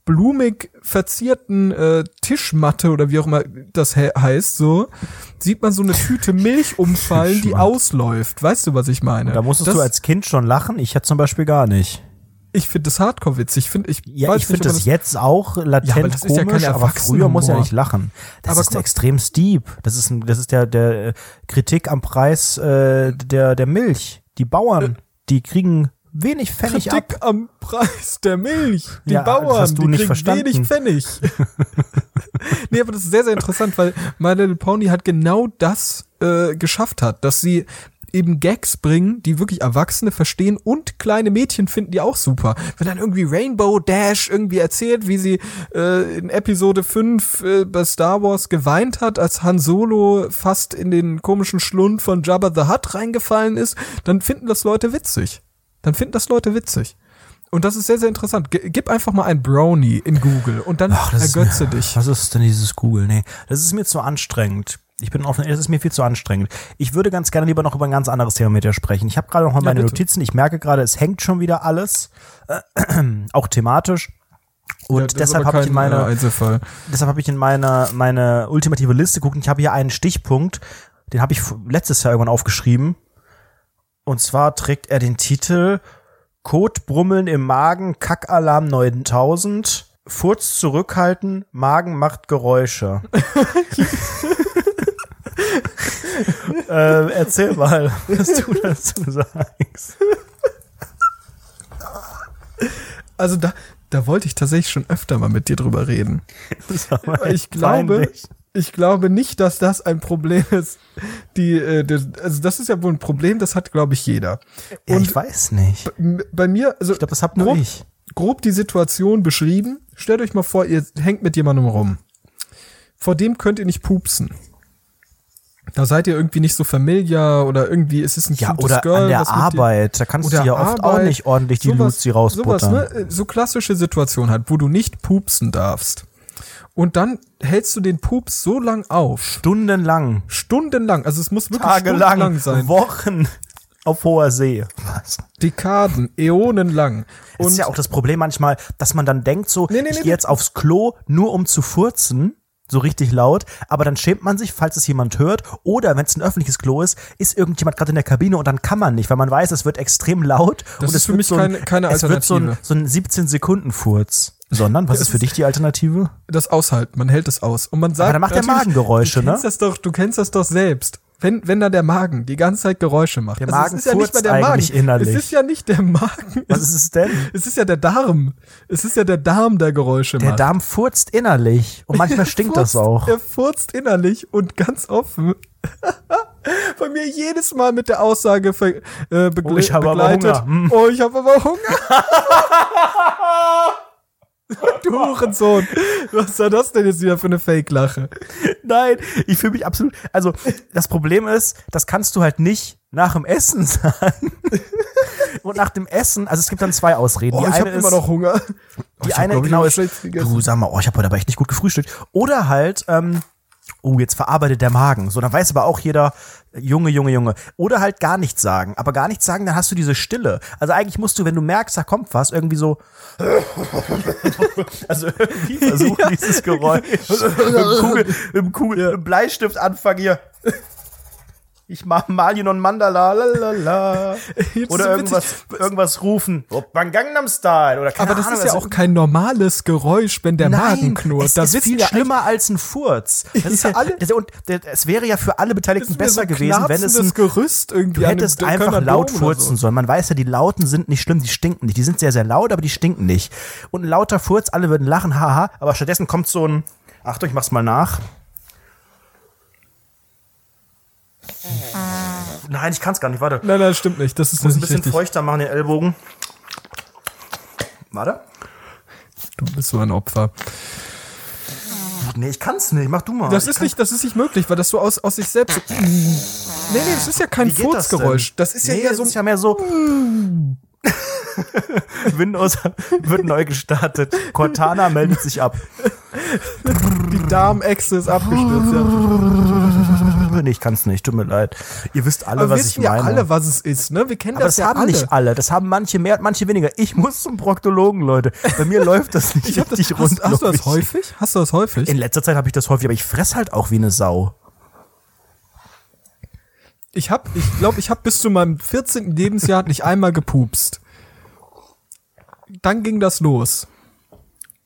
blumig verzierten äh, Tischmatte oder wie auch immer das he heißt, so, sieht man so eine Tüte Milch umfallen, die ausläuft. Weißt du, was ich meine? da musstest das, du als Kind schon lachen. Ich hätte zum Beispiel gar nicht. Ich finde das Hardcore witzig. Ich finde, ich Ja, ich finde man das jetzt auch latent Ja, aber das ist ja komisch, aber früher muss ja nicht lachen. Das Aber ist extrem steep. Das ist, ein, das ist der, der äh, Kritik am Preis äh, der, der Milch. Die Bauern, die kriegen wenig Pfennig ab. Kritik am Preis der Milch. Die Ja, Bauern, die nicht kriegen verstanden. wenig Pfennig. nee, aber das ist sehr, sehr interessant, weil My Little Pony hat genau das äh, geschafft hat, dass sie eben Gags bringen, die wirklich Erwachsene verstehen und kleine Mädchen finden die auch super. Wenn dann irgendwie Rainbow Dash irgendwie erzählt, wie sie äh, in Episode 5 äh, bei Star Wars geweint hat, als Han Solo fast in den komischen Schlund von Jabba the Hutt reingefallen ist, dann finden das Leute witzig. Dann finden das Leute witzig. Und das ist sehr, sehr interessant. Gib einfach mal ein Brownie in Google und dann Ach, ergötze mir, dich. Was ist denn dieses Google? Nee, das ist mir zu anstrengend. Ich bin offen, das ist mir viel zu anstrengend. Ich würde ganz gerne lieber noch über ein ganz anderes Thema mit dir sprechen. Ich habe gerade noch mal Ja, meine bitte. Notizen. Ich merke gerade, es hängt schon wieder alles, äh, auch thematisch. Und Ja, deshalb habe ich in äh, meine, Einzelfall. deshalb habe ich in meine, meine ultimative Liste geguckt. und Ich habe hier einen Stichpunkt, den habe ich letztes Jahr irgendwann aufgeschrieben. Und zwar trägt er den Titel Kotbrummeln im Magen, Kackalarm 9000, Furz zurückhalten, Magen macht Geräusche. äh, erzähl mal, was du dazu sagst. Also da, da wollte ich tatsächlich schon öfter mal mit dir drüber reden. Ich glaube, peinlich. Ich glaube nicht, dass das ein Problem ist. Die, äh, das, also das ist ja wohl ein Problem, das hat, glaube ich, jeder. Ja, Und ich weiß nicht. bei mir, also Ich glaube, das hab nur grob, ich. grob die Situation beschrieben. Stellt euch mal vor, ihr hängt mit jemandem rum. Vor dem könnt ihr nicht pupsen. da seid ihr irgendwie nicht so familiar oder irgendwie ist es ein Ja, oder Girl, an der Arbeit. Da kannst du ja oft auch Arbeit, nicht ordentlich die sowas- Luzi rausbuttern. Sowas, ne? So klassische Situation halt, wo du nicht pupsen darfst. Und dann hältst du den Pups so lang auf, Stundenlang, stundenlang, also es muss wirklich tagelang, stundenlang sein, Wochen auf hoher See. Was? Dekaden, Äonenlang. Das Und ist ja auch das Problem manchmal, dass man dann denkt so, Nee, nee, ich nee, gehe jetzt aufs Klo, nur um zu furzen, so richtig laut, aber dann schämt man sich, falls es jemand hört, oder wenn es ein öffentliches Klo ist, ist irgendjemand gerade in der Kabine und dann kann man nicht, weil man weiß, es wird extrem laut Das und ist es für mich so ein, keine- keine es wird so ein, Alternative. so ein 17 Sekunden Furz. Sondern, was ist für dich die Alternative? das aushalten, man hält es aus. Und man sagt, dann macht der Magen Geräusche, du kennst ne? Das doch, du kennst das doch selbst. Wenn, wenn da der Magen die ganze Zeit Geräusche macht. Der Also Magen es ist ja nicht mal der Magen. innerlich. Es ist ja nicht der Magen. Was ist es denn? Es ist ja der Darm. Es ist ja der Darm, der Geräusche Der macht. Darm furzt innerlich und manchmal stinkt das furzt- auch. Er furzt innerlich und ganz offen. Bei mir jedes Mal mit der Aussage äh, begle Oh, ich habe aber begleitet. Hunger. Hm. Oh, ich habe aber Hunger. du Hurensohn. Was war das denn jetzt wieder für eine Fake-Lache? Nein, ich fühle mich absolut. Also, das Problem ist, das kannst du halt nicht nach dem Essen sagen. Und nach dem Essen, also es gibt dann zwei Ausreden. Oh, die ich eine habe immer noch Hunger. Oh, die hab, eine glaub genau ist, du sag mal, oh, ich habe heute aber echt nicht gut gefrühstückt. Oder halt, ähm, oh, jetzt verarbeitet der Magen. So, dann weiß aber auch jeder, Junge, Junge, Junge. Oder halt gar nichts sagen. Aber gar nichts sagen, dann hast du diese Stille. Also eigentlich musst du, wenn du merkst, da kommt was, irgendwie so. also irgendwie versuchen dieses Geräusch. dem Kugel, dem Kugel, mit dem Bleistift anfangen hier. Ich mach Malin und Mandala, lalala. Oder irgendwas, irgendwas rufen. Oppan Gangnam Style. Oder keine Aber das Ahnung, ist ja also- auch kein normales Geräusch, wenn der Magen knurrt. das ist viel schlimmer als ein Furz. Das ist ja, alle- das, und es wäre ja für alle Beteiligten besser so gewesen, wenn es ein, Gerüst irgendwie du hättest einfach laut furzen so. sollen. Man weiß ja, die Lauten sind nicht schlimm, die stinken nicht. Die sind sehr, sehr laut, aber die stinken nicht. Und ein lauter Furz, alle würden lachen, haha, aber stattdessen kommt so ein, Achtung, ich mach's mal nach. Nein, ich kann's gar nicht, warte. Nein, nein, stimmt nicht. Das ist Ich muss ein bisschen richtig. feuchter machen, den Ellbogen. Warte. Du bist so ein Opfer. Nee, ich kann's nicht, mach du mal. Das Ich ist kann- nicht, das ist nicht möglich, weil das so aus, aus sich selbst. So, nee, nee, das ist ja kein geht das? Furzgeräusch. Das, ist ja nee, eher das so. ist ja mehr so. Windows wird neu gestartet. Cortana meldet sich ab. die Darmechse ist abgestürzt. Ja. Nee, ich kann's nicht, tut mir leid. Ihr wisst alle, Aber wir was ich wissen ja meine. alle, was es ist, ne? Wir kennen aber das, das, ja haben alle. nicht alle. Das haben manche mehr, manche weniger. Ich muss zum Proktologen, Leute. Bei mir läuft das nicht Ich hab das, richtig hast, rund. hast du das häufig? Hast du das häufig? In letzter Zeit habe ich das häufig, aber ich fress halt auch wie eine Sau. Ich hab, ich glaube, ich habe bis zu meinem 14. Lebensjahr nicht einmal gepupst. Dann ging das los.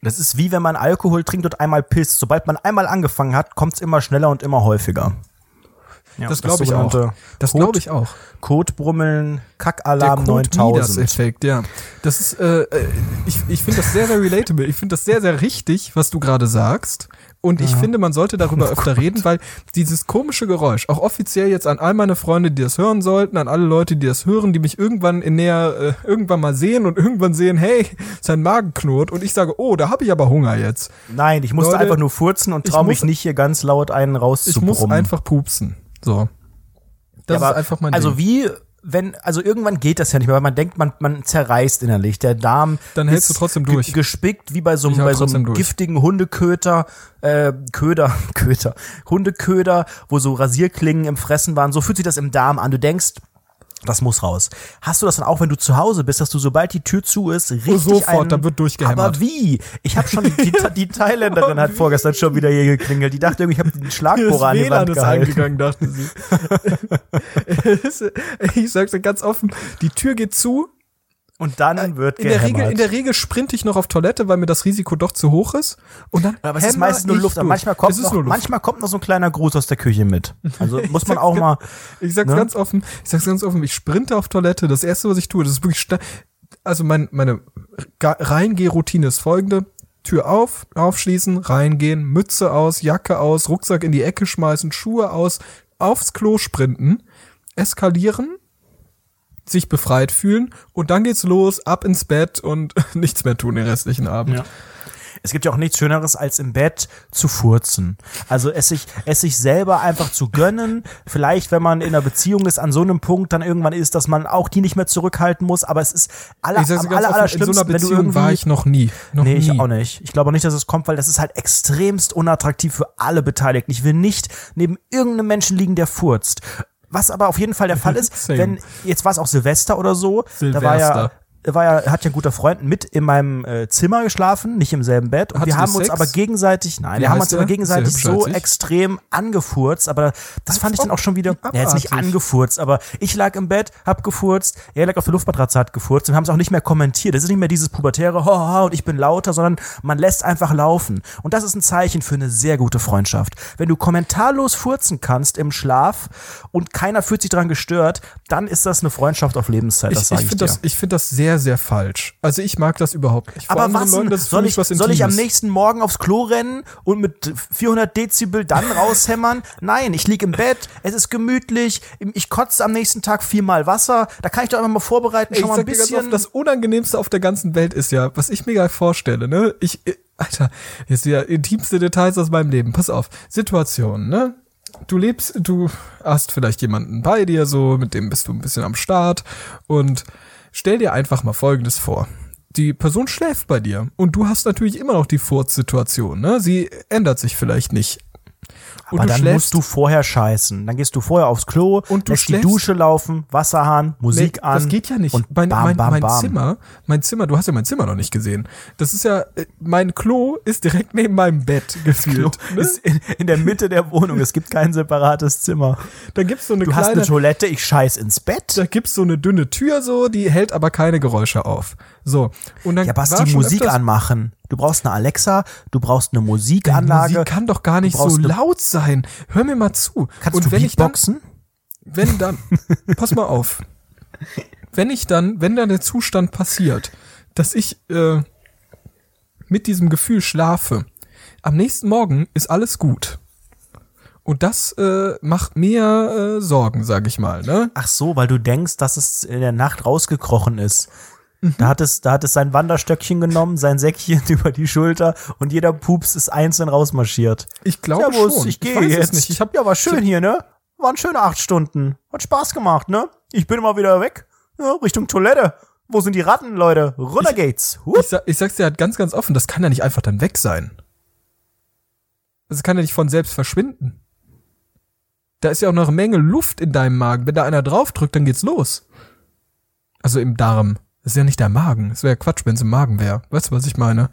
Das ist wie wenn man Alkohol trinkt und einmal pisst. Sobald man einmal angefangen hat, kommt's immer schneller und immer häufiger. Ja, Das glaube ich auch. Das glaube ich auch. Codebrummeln, Der Kackalarm Code 9000. Midas-Effekt, ja. Das ist, äh, äh, ich, ich finde das sehr, sehr relatable. Ich finde das sehr, sehr richtig, was du gerade sagst. Und ich finde, man sollte darüber öfter reden, weil dieses komische Geräusch, auch offiziell jetzt an all meine Freunde, die das hören sollten, an alle Leute, die das hören, die mich irgendwann in näher, äh, irgendwann mal sehen und irgendwann sehen, hey, sein Magen knurrt und ich sage, oh, da habe ich aber Hunger jetzt. Nein, ich musste Leute, einfach nur furzen und ich trau mich muss- nicht hier ganz laut einen Ich rauszubrummen. muss einfach pupsen. So. Das Ja, ist einfach mein Also Ding. wie, wenn, also irgendwann geht das ja nicht mehr, weil man denkt, man, man zerreißt innerlich. Der Darm Dann hältst du trotzdem durch. Gespickt wie bei so, bei so einem durch. giftigen Hundeköter, äh, Köder, Köter, Hundeköder, wo so Rasierklingen im Fressen waren. So fühlt sich das im Darm an. Du denkst, das muss raus. Hast du das dann auch, wenn du zu Hause bist, dass du sobald die Tür zu ist, richtig sofort, einen, dann wird durchgehämmert. Aber wie? Ich habe schon die, die Thailänderin hat vorgestern schon wieder hier geklingelt. Die dachte irgendwie, ich habe den Schlagbohrer an die WLAN Wand ist gehalten. eingegangen, dachte sie. ich sag's dir ganz offen, die Tür geht zu. Und dann wird In der. Regel, in der Regel sprinte ich noch auf Toilette, weil mir das Risiko doch zu hoch ist. Und dann Aber es ist meistens nur Luft. Manchmal kommt, es ist noch, nur Luft. manchmal kommt noch so ein kleiner Gruß aus der Küche mit. Also muss man auch mal. Ich sag's Ne? ganz offen, ich sag's ganz offen, ich sprinte auf Toilette. Das erste, was ich tue, das ist wirklich, also mein, meine Reingeh-Routine ist folgende. Tür auf, aufschließen, reingehen, Mütze aus, Jacke aus, Rucksack in die Ecke schmeißen, Schuhe aus, aufs Klo sprinten, eskalieren, sich befreit fühlen und dann geht's los, ab ins Bett und nichts mehr tun den restlichen Abend. Ja. Es gibt ja auch nichts Schöneres, als im Bett zu furzen. Also es sich, es sich selber einfach zu gönnen. Vielleicht, wenn man in einer Beziehung ist, an so einem Punkt dann irgendwann ist, dass man auch die nicht mehr zurückhalten muss. Aber es ist aller, Ich sag's am dir ganz aller, offen, in so einer wenn du Beziehung war ich noch nie. Noch nee, nie. ich auch nicht. Ich glaube auch nicht, dass es kommt, weil das ist halt extremst unattraktiv für alle Beteiligten. Ich will nicht neben irgendeinem Menschen liegen, der furzt. Was aber auf jeden Fall der Fall ist, wenn, jetzt war es auch Silvester oder so, da war ja, Silvester. War ja, hat ja ein guter Freund mit in meinem äh, Zimmer geschlafen, nicht im selben Bett. Und wir haben uns Sex? aber gegenseitig, nein, Wie wir haben uns aber gegenseitig so extrem angefurzt, aber das fand ich dann auch schon wieder, ob ja, jetzt nicht abartig. angefurzt, aber ich lag im Bett, hab gefurzt, er lag auf der Luftmatratze, hat gefurzt und haben es auch nicht mehr kommentiert. Das ist nicht mehr dieses pubertäre, ho, ho, ho, und ich bin lauter, sondern man lässt einfach laufen. Und das ist ein Zeichen für eine sehr gute Freundschaft. Wenn du kommentarlos furzen kannst im Schlaf und keiner fühlt sich daran gestört, dann ist das eine Freundschaft auf Lebenszeit, das Ich, ich finde das, ich find das sehr, sehr falsch. Also ich mag das überhaupt nicht. Vor Aber was Leuten, soll ich, soll ich am nächsten Morgen aufs Klo rennen und mit 400 Dezibel dann raushämmern? Nein, ich lieg im Bett, es ist gemütlich, ich kotze am nächsten Tag viermal Wasser, da kann ich doch einfach mal vorbereiten, schon ich mal ein bisschen. oft, das Unangenehmste auf der ganzen Welt ist ja, was ich mir geil vorstelle, ne? Ich, äh, Alter, jetzt wieder intimste Details aus meinem Leben. Pass auf. Situation, ne? Du lebst, du hast vielleicht jemanden bei dir, so, mit dem bist du ein bisschen am Start und stell dir einfach mal Folgendes vor. Die Person schläft bei dir und du hast natürlich immer noch die Furzsituation, ne? Sie ändert sich vielleicht nicht. Und Aber du dann musst du vorher scheißen. Dann gehst du vorher aufs Klo, Und du lässt die schläfst- Dusche laufen, Wasserhahn, Musik Nee, an. Das geht ja nicht. Und mein bam, mein, bam, mein bam. Zimmer, mein Zimmer, du hast ja mein Zimmer noch nicht gesehen. Das ist ja, äh, mein Klo ist direkt neben meinem Bett gefühlt. Ne? Ist in, in der Mitte der Wohnung. Es gibt kein separates Zimmer. Da gibt's so eine Du hast kleine, eine Toilette, ich scheiß ins Bett. da gibt's so eine dünne Tür so, die hält aber keine Geräusche auf. So. Und dann Ja, Basti, schon Musik öfters- anmachen. Du brauchst eine Alexa, du brauchst eine Die Musikanlage. Musik kann doch gar nicht so laut sein. Hör mir mal zu. Kannst Und du wenn ich dann, Beatboxen? wenn dann, pass mal auf, wenn ich dann, wenn dann der Zustand passiert, dass ich äh, mit diesem Gefühl schlafe, am nächsten Morgen ist alles gut. Und das äh, macht mir äh, Sorgen, sag ich mal. Ne? Ach so, weil du denkst, dass es in der Nacht rausgekrochen ist. Mhm. Da hat, es, da hat es sein Wanderstöckchen genommen, sein Säckchen über die Schulter und jeder Pups ist einzeln rausmarschiert. Ich glaube Servus, schon. ich gehe jetzt. nicht. Ich hab, ja, war schön hier, ne? Waren schöne acht Stunden. Hat Spaß gemacht, ne? Ich bin mal wieder weg. Ja, Richtung Toilette. Wo sind die Ratten, Leute? Runter geht's. Hup. ich, sag, ich sag's dir halt ganz, ganz offen, das kann ja nicht einfach dann weg sein. Das kann ja nicht von selbst verschwinden. Da ist ja auch noch eine Menge Luft in deinem Magen. Wenn da einer draufdrückt, dann geht's los. Also im Darm. Das ist ja nicht der Magen. Das wäre Quatsch, wenn es im Magen wäre. Weißt du, was ich meine?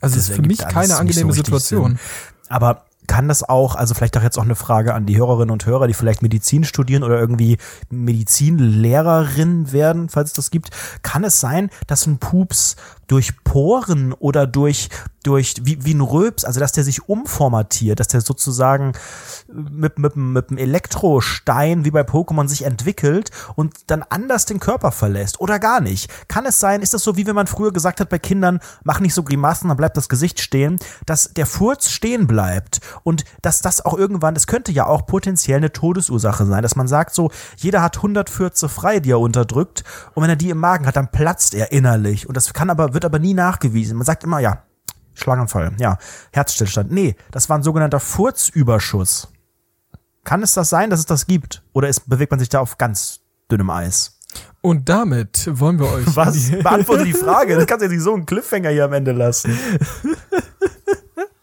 Also es ist für mich keine angenehme so Situation. Sinn. Aber kann das auch, also vielleicht auch jetzt auch eine Frage an die Hörerinnen und Hörer, die vielleicht Medizin studieren oder irgendwie Medizinlehrerin werden, falls es das gibt, kann es sein, dass ein Pups durch Poren oder durch, durch wie, wie ein Röps, also dass der sich umformatiert, dass der sozusagen mit, mit, mit einem Elektrostein wie bei Pokémon sich entwickelt und dann anders den Körper verlässt oder gar nicht. Kann es sein, ist das so, wie wenn man früher gesagt hat bei Kindern, mach nicht so Grimassen, dann bleibt das Gesicht stehen, dass der Furz stehen bleibt und dass das auch irgendwann, das könnte ja auch potenziell eine Todesursache sein, dass man sagt so, jeder hat 100 Fürze frei, die er unterdrückt und wenn er die im Magen hat, dann platzt er innerlich und das kann aber, wird aber nie nachgewiesen. Man sagt immer, ja, Schlaganfall, ja, Herzstillstand. Nee, das war ein sogenannter Furzüberschuss. Kann es das sein, dass es das gibt? Oder ist, bewegt man sich da auf ganz dünnem Eis? Und damit wollen wir euch. Was? Beantworte die Frage. Das kannst du ja nicht so einen Cliffhanger hier am Ende lassen.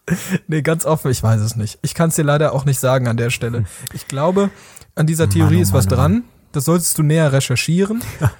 nee, ganz offen, ich weiß es nicht. Ich kann es dir leider auch nicht sagen an der Stelle. Ich glaube, an dieser Theorie Mann, oh ist was Mann, oh dran. Das solltest du näher recherchieren.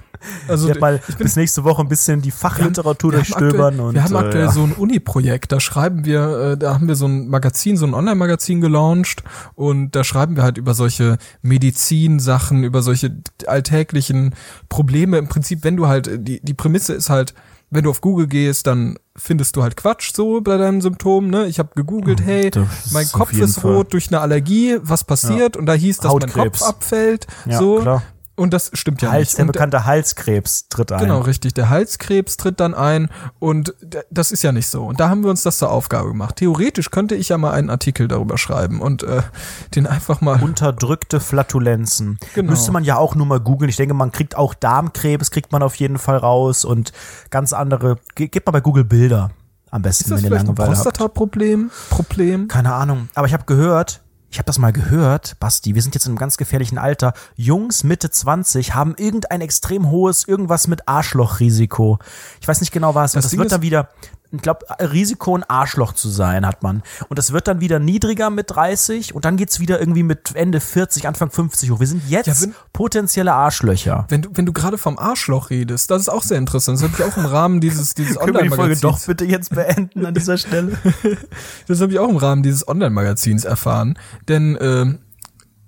Also Ich mal ich bin bis nächste Woche ein bisschen die Fachliteratur Wir haben durchstöbern. aktuell, und, wir haben äh, aktuell ja. so ein Uni-Projekt, da schreiben wir, äh, da haben wir so ein Magazin, so ein Online-Magazin gelauncht und da schreiben wir halt über solche Medizinsachen, über solche alltäglichen Probleme. Im Prinzip, wenn du halt, die, die Prämisse ist halt, wenn du auf Google gehst, dann findest du halt Quatsch so bei deinen Symptomen. Ne? Ich habe gegoogelt, hey, das ist mein Kopf ist Fall. rot durch eine Allergie, was passiert? Und da hieß, dass mein Hautkrebs. Kopf abfällt. Ja, so. klar. Und das stimmt ja Hals, nicht. der Und bekannte Halskrebs tritt ein. Genau, richtig. Der Halskrebs tritt dann ein und das ist ja nicht so. Und da haben wir uns das zur Aufgabe gemacht. Theoretisch könnte ich ja mal einen Artikel darüber schreiben und äh, den einfach mal. Unterdrückte Flatulenzen. Genau. Müsste man ja auch nur mal googeln. Ich denke, man kriegt auch Darmkrebs, kriegt man auf jeden Fall raus und ganz andere. Ge- Gebt mal bei Google Bilder Am besten, Ist das wenn ihr ein Langeweile habt. Prostata-Problem? Problem? Keine Ahnung. Aber ich habe gehört, ich habe das mal gehört, Basti, wir sind jetzt in einem ganz gefährlichen Alter. Jungs Mitte 20 haben irgendein extrem hohes irgendwas mit Arschlochrisiko. Ich weiß nicht genau was. Und Das das Ding wird dann wieder, ich glaube, Risiko ein Arschloch zu sein hat man. Und das wird dann wieder niedriger mit 30 und dann geht's wieder irgendwie mit Ende 40, Anfang 50 hoch. Wir sind jetzt Ja, wenn- potenzielle Arschlöcher. Wenn du, wenn du gerade vom Arschloch redest, das ist auch sehr interessant. Das habe ich auch im Rahmen dieses, dieses wir die Folge Online-Magazins. doch bitte jetzt beenden an dieser Stelle? Das habe ich auch im Rahmen dieses Online-Magazins erfahren. Denn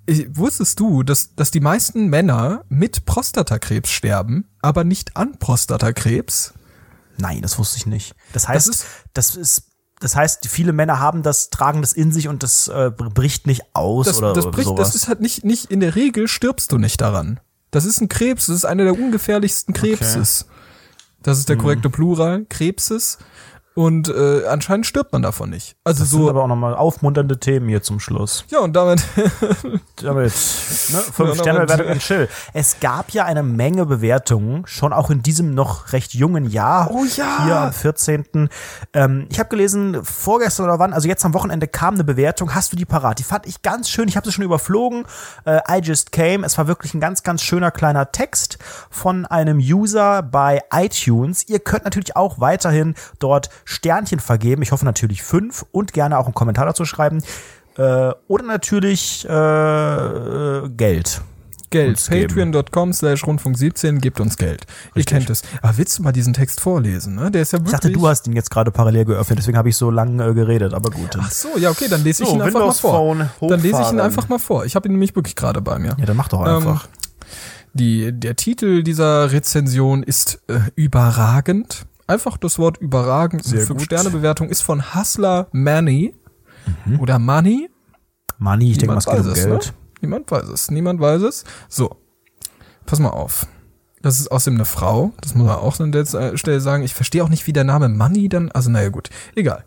ich, wusstest du, dass, dass die meisten Männer mit Prostatakrebs sterben, aber nicht an Prostatakrebs? Nein, das wusste ich nicht. Das heißt, ist- das ist, das heißt, viele Männer haben das, tragen das in sich und das äh, bricht nicht aus Das, oder das, bricht, sowas. das ist halt nicht, nicht, in der Regel stirbst du nicht daran. Das ist ein Krebs, das ist einer der ungefährlichsten Krebses. Das ist der Mhm. korrekte Plural, Krebses. Und äh, anscheinend stirbt man davon nicht. Also das sind so. aber auch nochmal aufmunternde Themen hier zum Schluss. Ja, und damit Damit, ne, fünf Ja, Sterne Bewertung in Chill. Es gab ja eine Menge Bewertungen, schon auch in diesem noch recht jungen Jahr. Oh ja. Hier am 14. Ähm, ich habe gelesen, vorgestern oder wann, also jetzt am Wochenende kam eine Bewertung. Hast du die parat? Die fand ich ganz schön. Ich habe sie schon überflogen. Äh, I just came. Es war wirklich ein ganz, ganz schöner kleiner Text von einem User bei iTunes. Ihr könnt natürlich auch weiterhin dort Sternchen vergeben. Ich hoffe natürlich fünf und gerne auch einen Kommentar dazu schreiben. Äh, oder natürlich äh, Geld. Geld. Patreon.com slash Rundfunk 17 gibt uns Geld. Ihr kennt es. Aber willst du mal diesen Text vorlesen? Ne? Der ist ja Ich wirklich. dachte, du hast ihn jetzt gerade parallel geöffnet, deswegen habe ich so lange äh, geredet, aber gut. Ach so, ja, okay, dann lese ich So, ihn einfach mal Windows vor. Phone Dann lese ich ihn einfach mal vor. Ich habe ihn nämlich wirklich gerade bei mir. Ja, dann mach doch Ähm, einfach. Die, der Titel dieser Rezension ist äh, überragend. Einfach das Wort überragend. Sehr Fünf gut. Sterne Bewertung ist von Hustler Manny oder Money. Money, ich denke mal, es geht um es, Geld. ne? Niemand weiß es. Niemand weiß es. So, pass mal auf. Das ist außerdem eine Frau. Das muss man auch an der äh, Stelle sagen. Ich verstehe auch nicht, wie der Name Money dann. Also, naja, gut. Egal.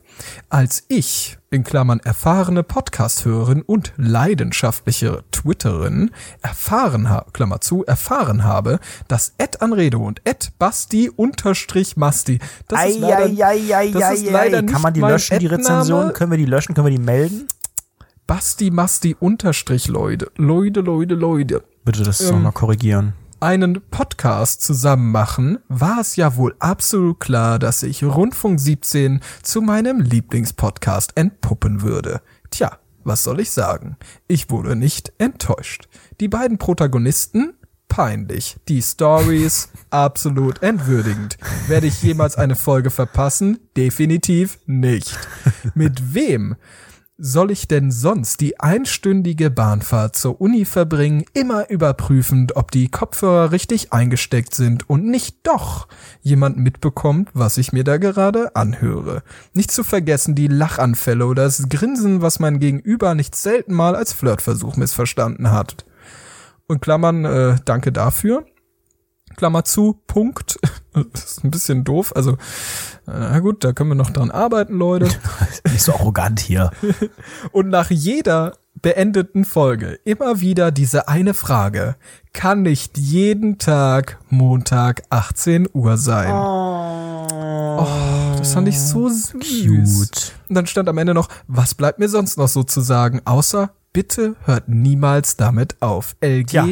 Als ich, in Klammern erfahrene Podcast-Hörerin und leidenschaftliche Twitterin, erfahren habe, Klammer zu, erfahren habe, dass Ed Anredo und Ed Basti unterstrich Masti. Das ist leider, Eieieiei, das ist leider nicht Kann man die löschen, die. Rezension? Können wir die löschen? Können wir die melden? Basti Masti unterstrich Leute. Leute, Leute, Leute. Bitte das Ähm, nochmal korrigieren. Einen Podcast zusammen machen, war es ja wohl absolut klar, dass ich Rundfunk 17 zu meinem Lieblingspodcast entpuppen würde. Tja, was soll ich sagen? Ich wurde nicht enttäuscht. Die beiden Protagonisten? Peinlich. Die Stories? absolut entwürdigend. Werde ich jemals eine Folge verpassen? Definitiv nicht. Mit wem? Soll ich denn sonst die einstündige Bahnfahrt zur Uni verbringen, immer überprüfend, ob die Kopfhörer richtig eingesteckt sind und nicht doch jemand mitbekommt, was ich mir da gerade anhöre. Nicht zu vergessen die Lachanfälle oder das Grinsen, was mein Gegenüber nicht selten mal als Flirtversuch missverstanden hat. Und Klammern, äh, danke dafür. Klammer zu, Punkt. Das ist ein bisschen doof. Also, na gut, da können wir noch dran arbeiten, Leute. Nicht so arrogant hier. Und nach jeder beendeten Folge immer wieder diese eine Frage. Kann nicht jeden Tag Montag 18 Uhr sein? Oh, das fand ich so süß. Cute. Und dann stand am Ende noch, was bleibt mir sonst noch so zu sagen, außer bitte hört niemals damit auf. LG, Ja.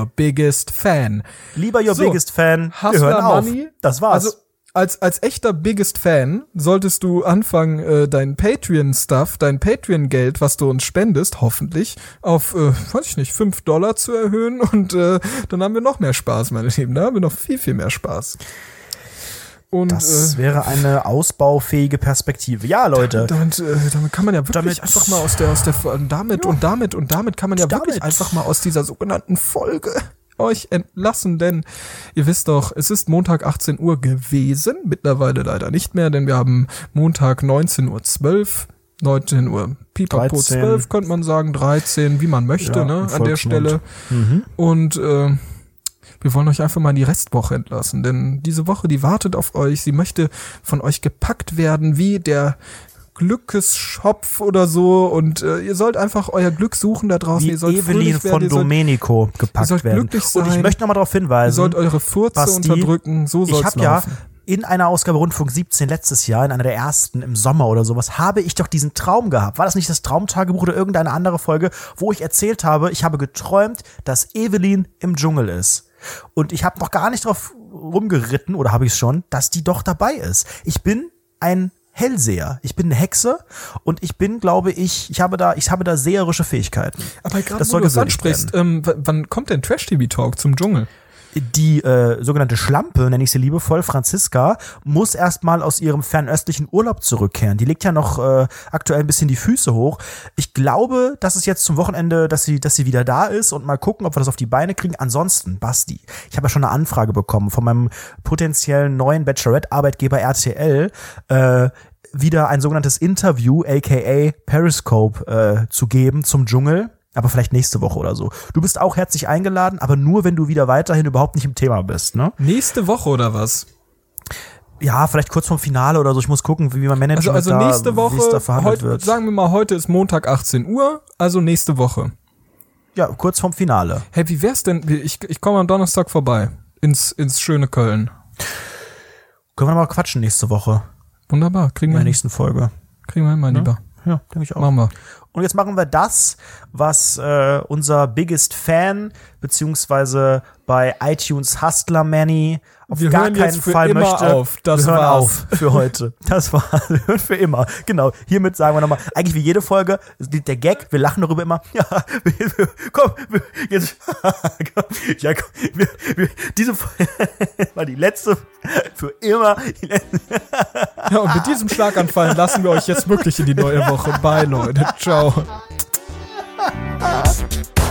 your biggest fan. Lieber Your So, Biggest Fan, wir Hustler hören auf. Money. Das war's. Also als, als echter Biggest Fan solltest du anfangen, äh, dein Patreon-Stuff, dein Patreon-Geld, was du uns spendest, hoffentlich, auf, äh, weiß ich nicht, 5 Dollar zu erhöhen und äh, dann haben wir noch mehr Spaß, meine Lieben. Da haben wir noch viel, viel mehr Spaß. Und das äh, wäre eine ausbaufähige Perspektive. Ja, Leute. damit, äh, damit kann man ja wirklich Damit- einfach mal aus der, aus der, damit und damit und damit kann man ja wirklich Damit. einfach mal aus dieser sogenannten Folge euch entlassen, denn ihr wisst doch, es ist Montag 18 Uhr gewesen, mittlerweile leider nicht mehr, denn wir haben Montag 19.12 Uhr, 19 Uhr, Pipapo 13. 12 könnte man sagen, 13, wie man möchte, Ja, ne, an der. Stelle. Mhm. Und äh, wir wollen euch einfach mal in die Restwoche entlassen, denn diese Woche, die wartet auf euch. Sie möchte von euch gepackt werden wie der Glückesschopf oder so. Und äh, ihr sollt einfach euer Glück suchen da draußen. Wie ihr sollt Evelyn fröhlich werden, von ihr sollt, Domenico ihr gepackt sollt werden. glücklich Und ich sein. möchte nochmal darauf ihr hinweisen, sollt eure Furze Basti, unterdrücken. So ich soll's habe ja, in einer Ausgabe Rundfunk 17 letztes Jahr, in einer der ersten im Sommer oder sowas, habe ich doch diesen Traum gehabt. War das nicht das Traumtagebuch oder irgendeine andere Folge, wo ich erzählt habe, ich habe geträumt, dass Evelyn im Dschungel ist. Und ich habe noch gar nicht drauf rumgeritten, oder habe ich es schon, dass die doch dabei ist. Ich bin ein Hellseher. Ich bin eine Hexe und ich bin, glaube ich, ich habe da, ich habe da seherische Fähigkeiten. Aber gerade wo du das ansprichst, ähm, wann kommt denn Trash TV Talk zum Dschungel? Die äh, sogenannte Schlampe, nenne ich sie liebevoll, Franziska, muss erstmal aus ihrem fernöstlichen Urlaub zurückkehren. Die legt ja noch äh, aktuell ein bisschen die Füße hoch. Ich glaube, dass es jetzt zum Wochenende, dass sie, dass sie wieder da ist und mal gucken, ob wir das auf die Beine kriegen. Ansonsten, Basti, ich habe ja schon eine Anfrage bekommen von meinem potenziellen neuen Bachelorette-Arbeitgeber RTL, äh, wieder ein sogenanntes Interview, aka Periscope, äh, zu geben zum Dschungel aber vielleicht nächste Woche oder so. Du bist auch herzlich eingeladen, aber nur, wenn du wieder weiterhin überhaupt nicht im Thema bist, ne? Nächste Woche oder was? Ja, vielleicht kurz vorm Finale oder so. Ich muss gucken, wie man managt. Also, also nächste da, Woche, heute, wird. sagen wir mal, heute ist Montag 18 Uhr, also nächste Woche. Ja, kurz vorm Finale. Hey, wie wär's denn? Ich, ich komme am Donnerstag vorbei. Ins, ins schöne Köln. Können wir mal quatschen nächste Woche. Wunderbar, kriegen wir. In der nächsten Folge. Kriegen wir hin, mein ja? Lieber. Ja, denke ich auch. Machen wir. Und jetzt machen wir das, was äh, unser Biggest Fan beziehungsweise bei iTunes Hustler Manny auf wir gar keinen Fall möchte. Auf. Das wir hören war's. auf für heute. Das war wir hören für immer. Genau. Hiermit sagen wir nochmal, eigentlich wie jede Folge, der Gag, wir lachen darüber immer. Ja, wir, wir, komm, wir, jetzt, ja, komm, wir, wir, diese Folge war die letzte für immer. ja, und mit diesem Schlaganfall lassen wir euch jetzt wirklich in die neue Woche. Bye, Leute. Ciao. 顔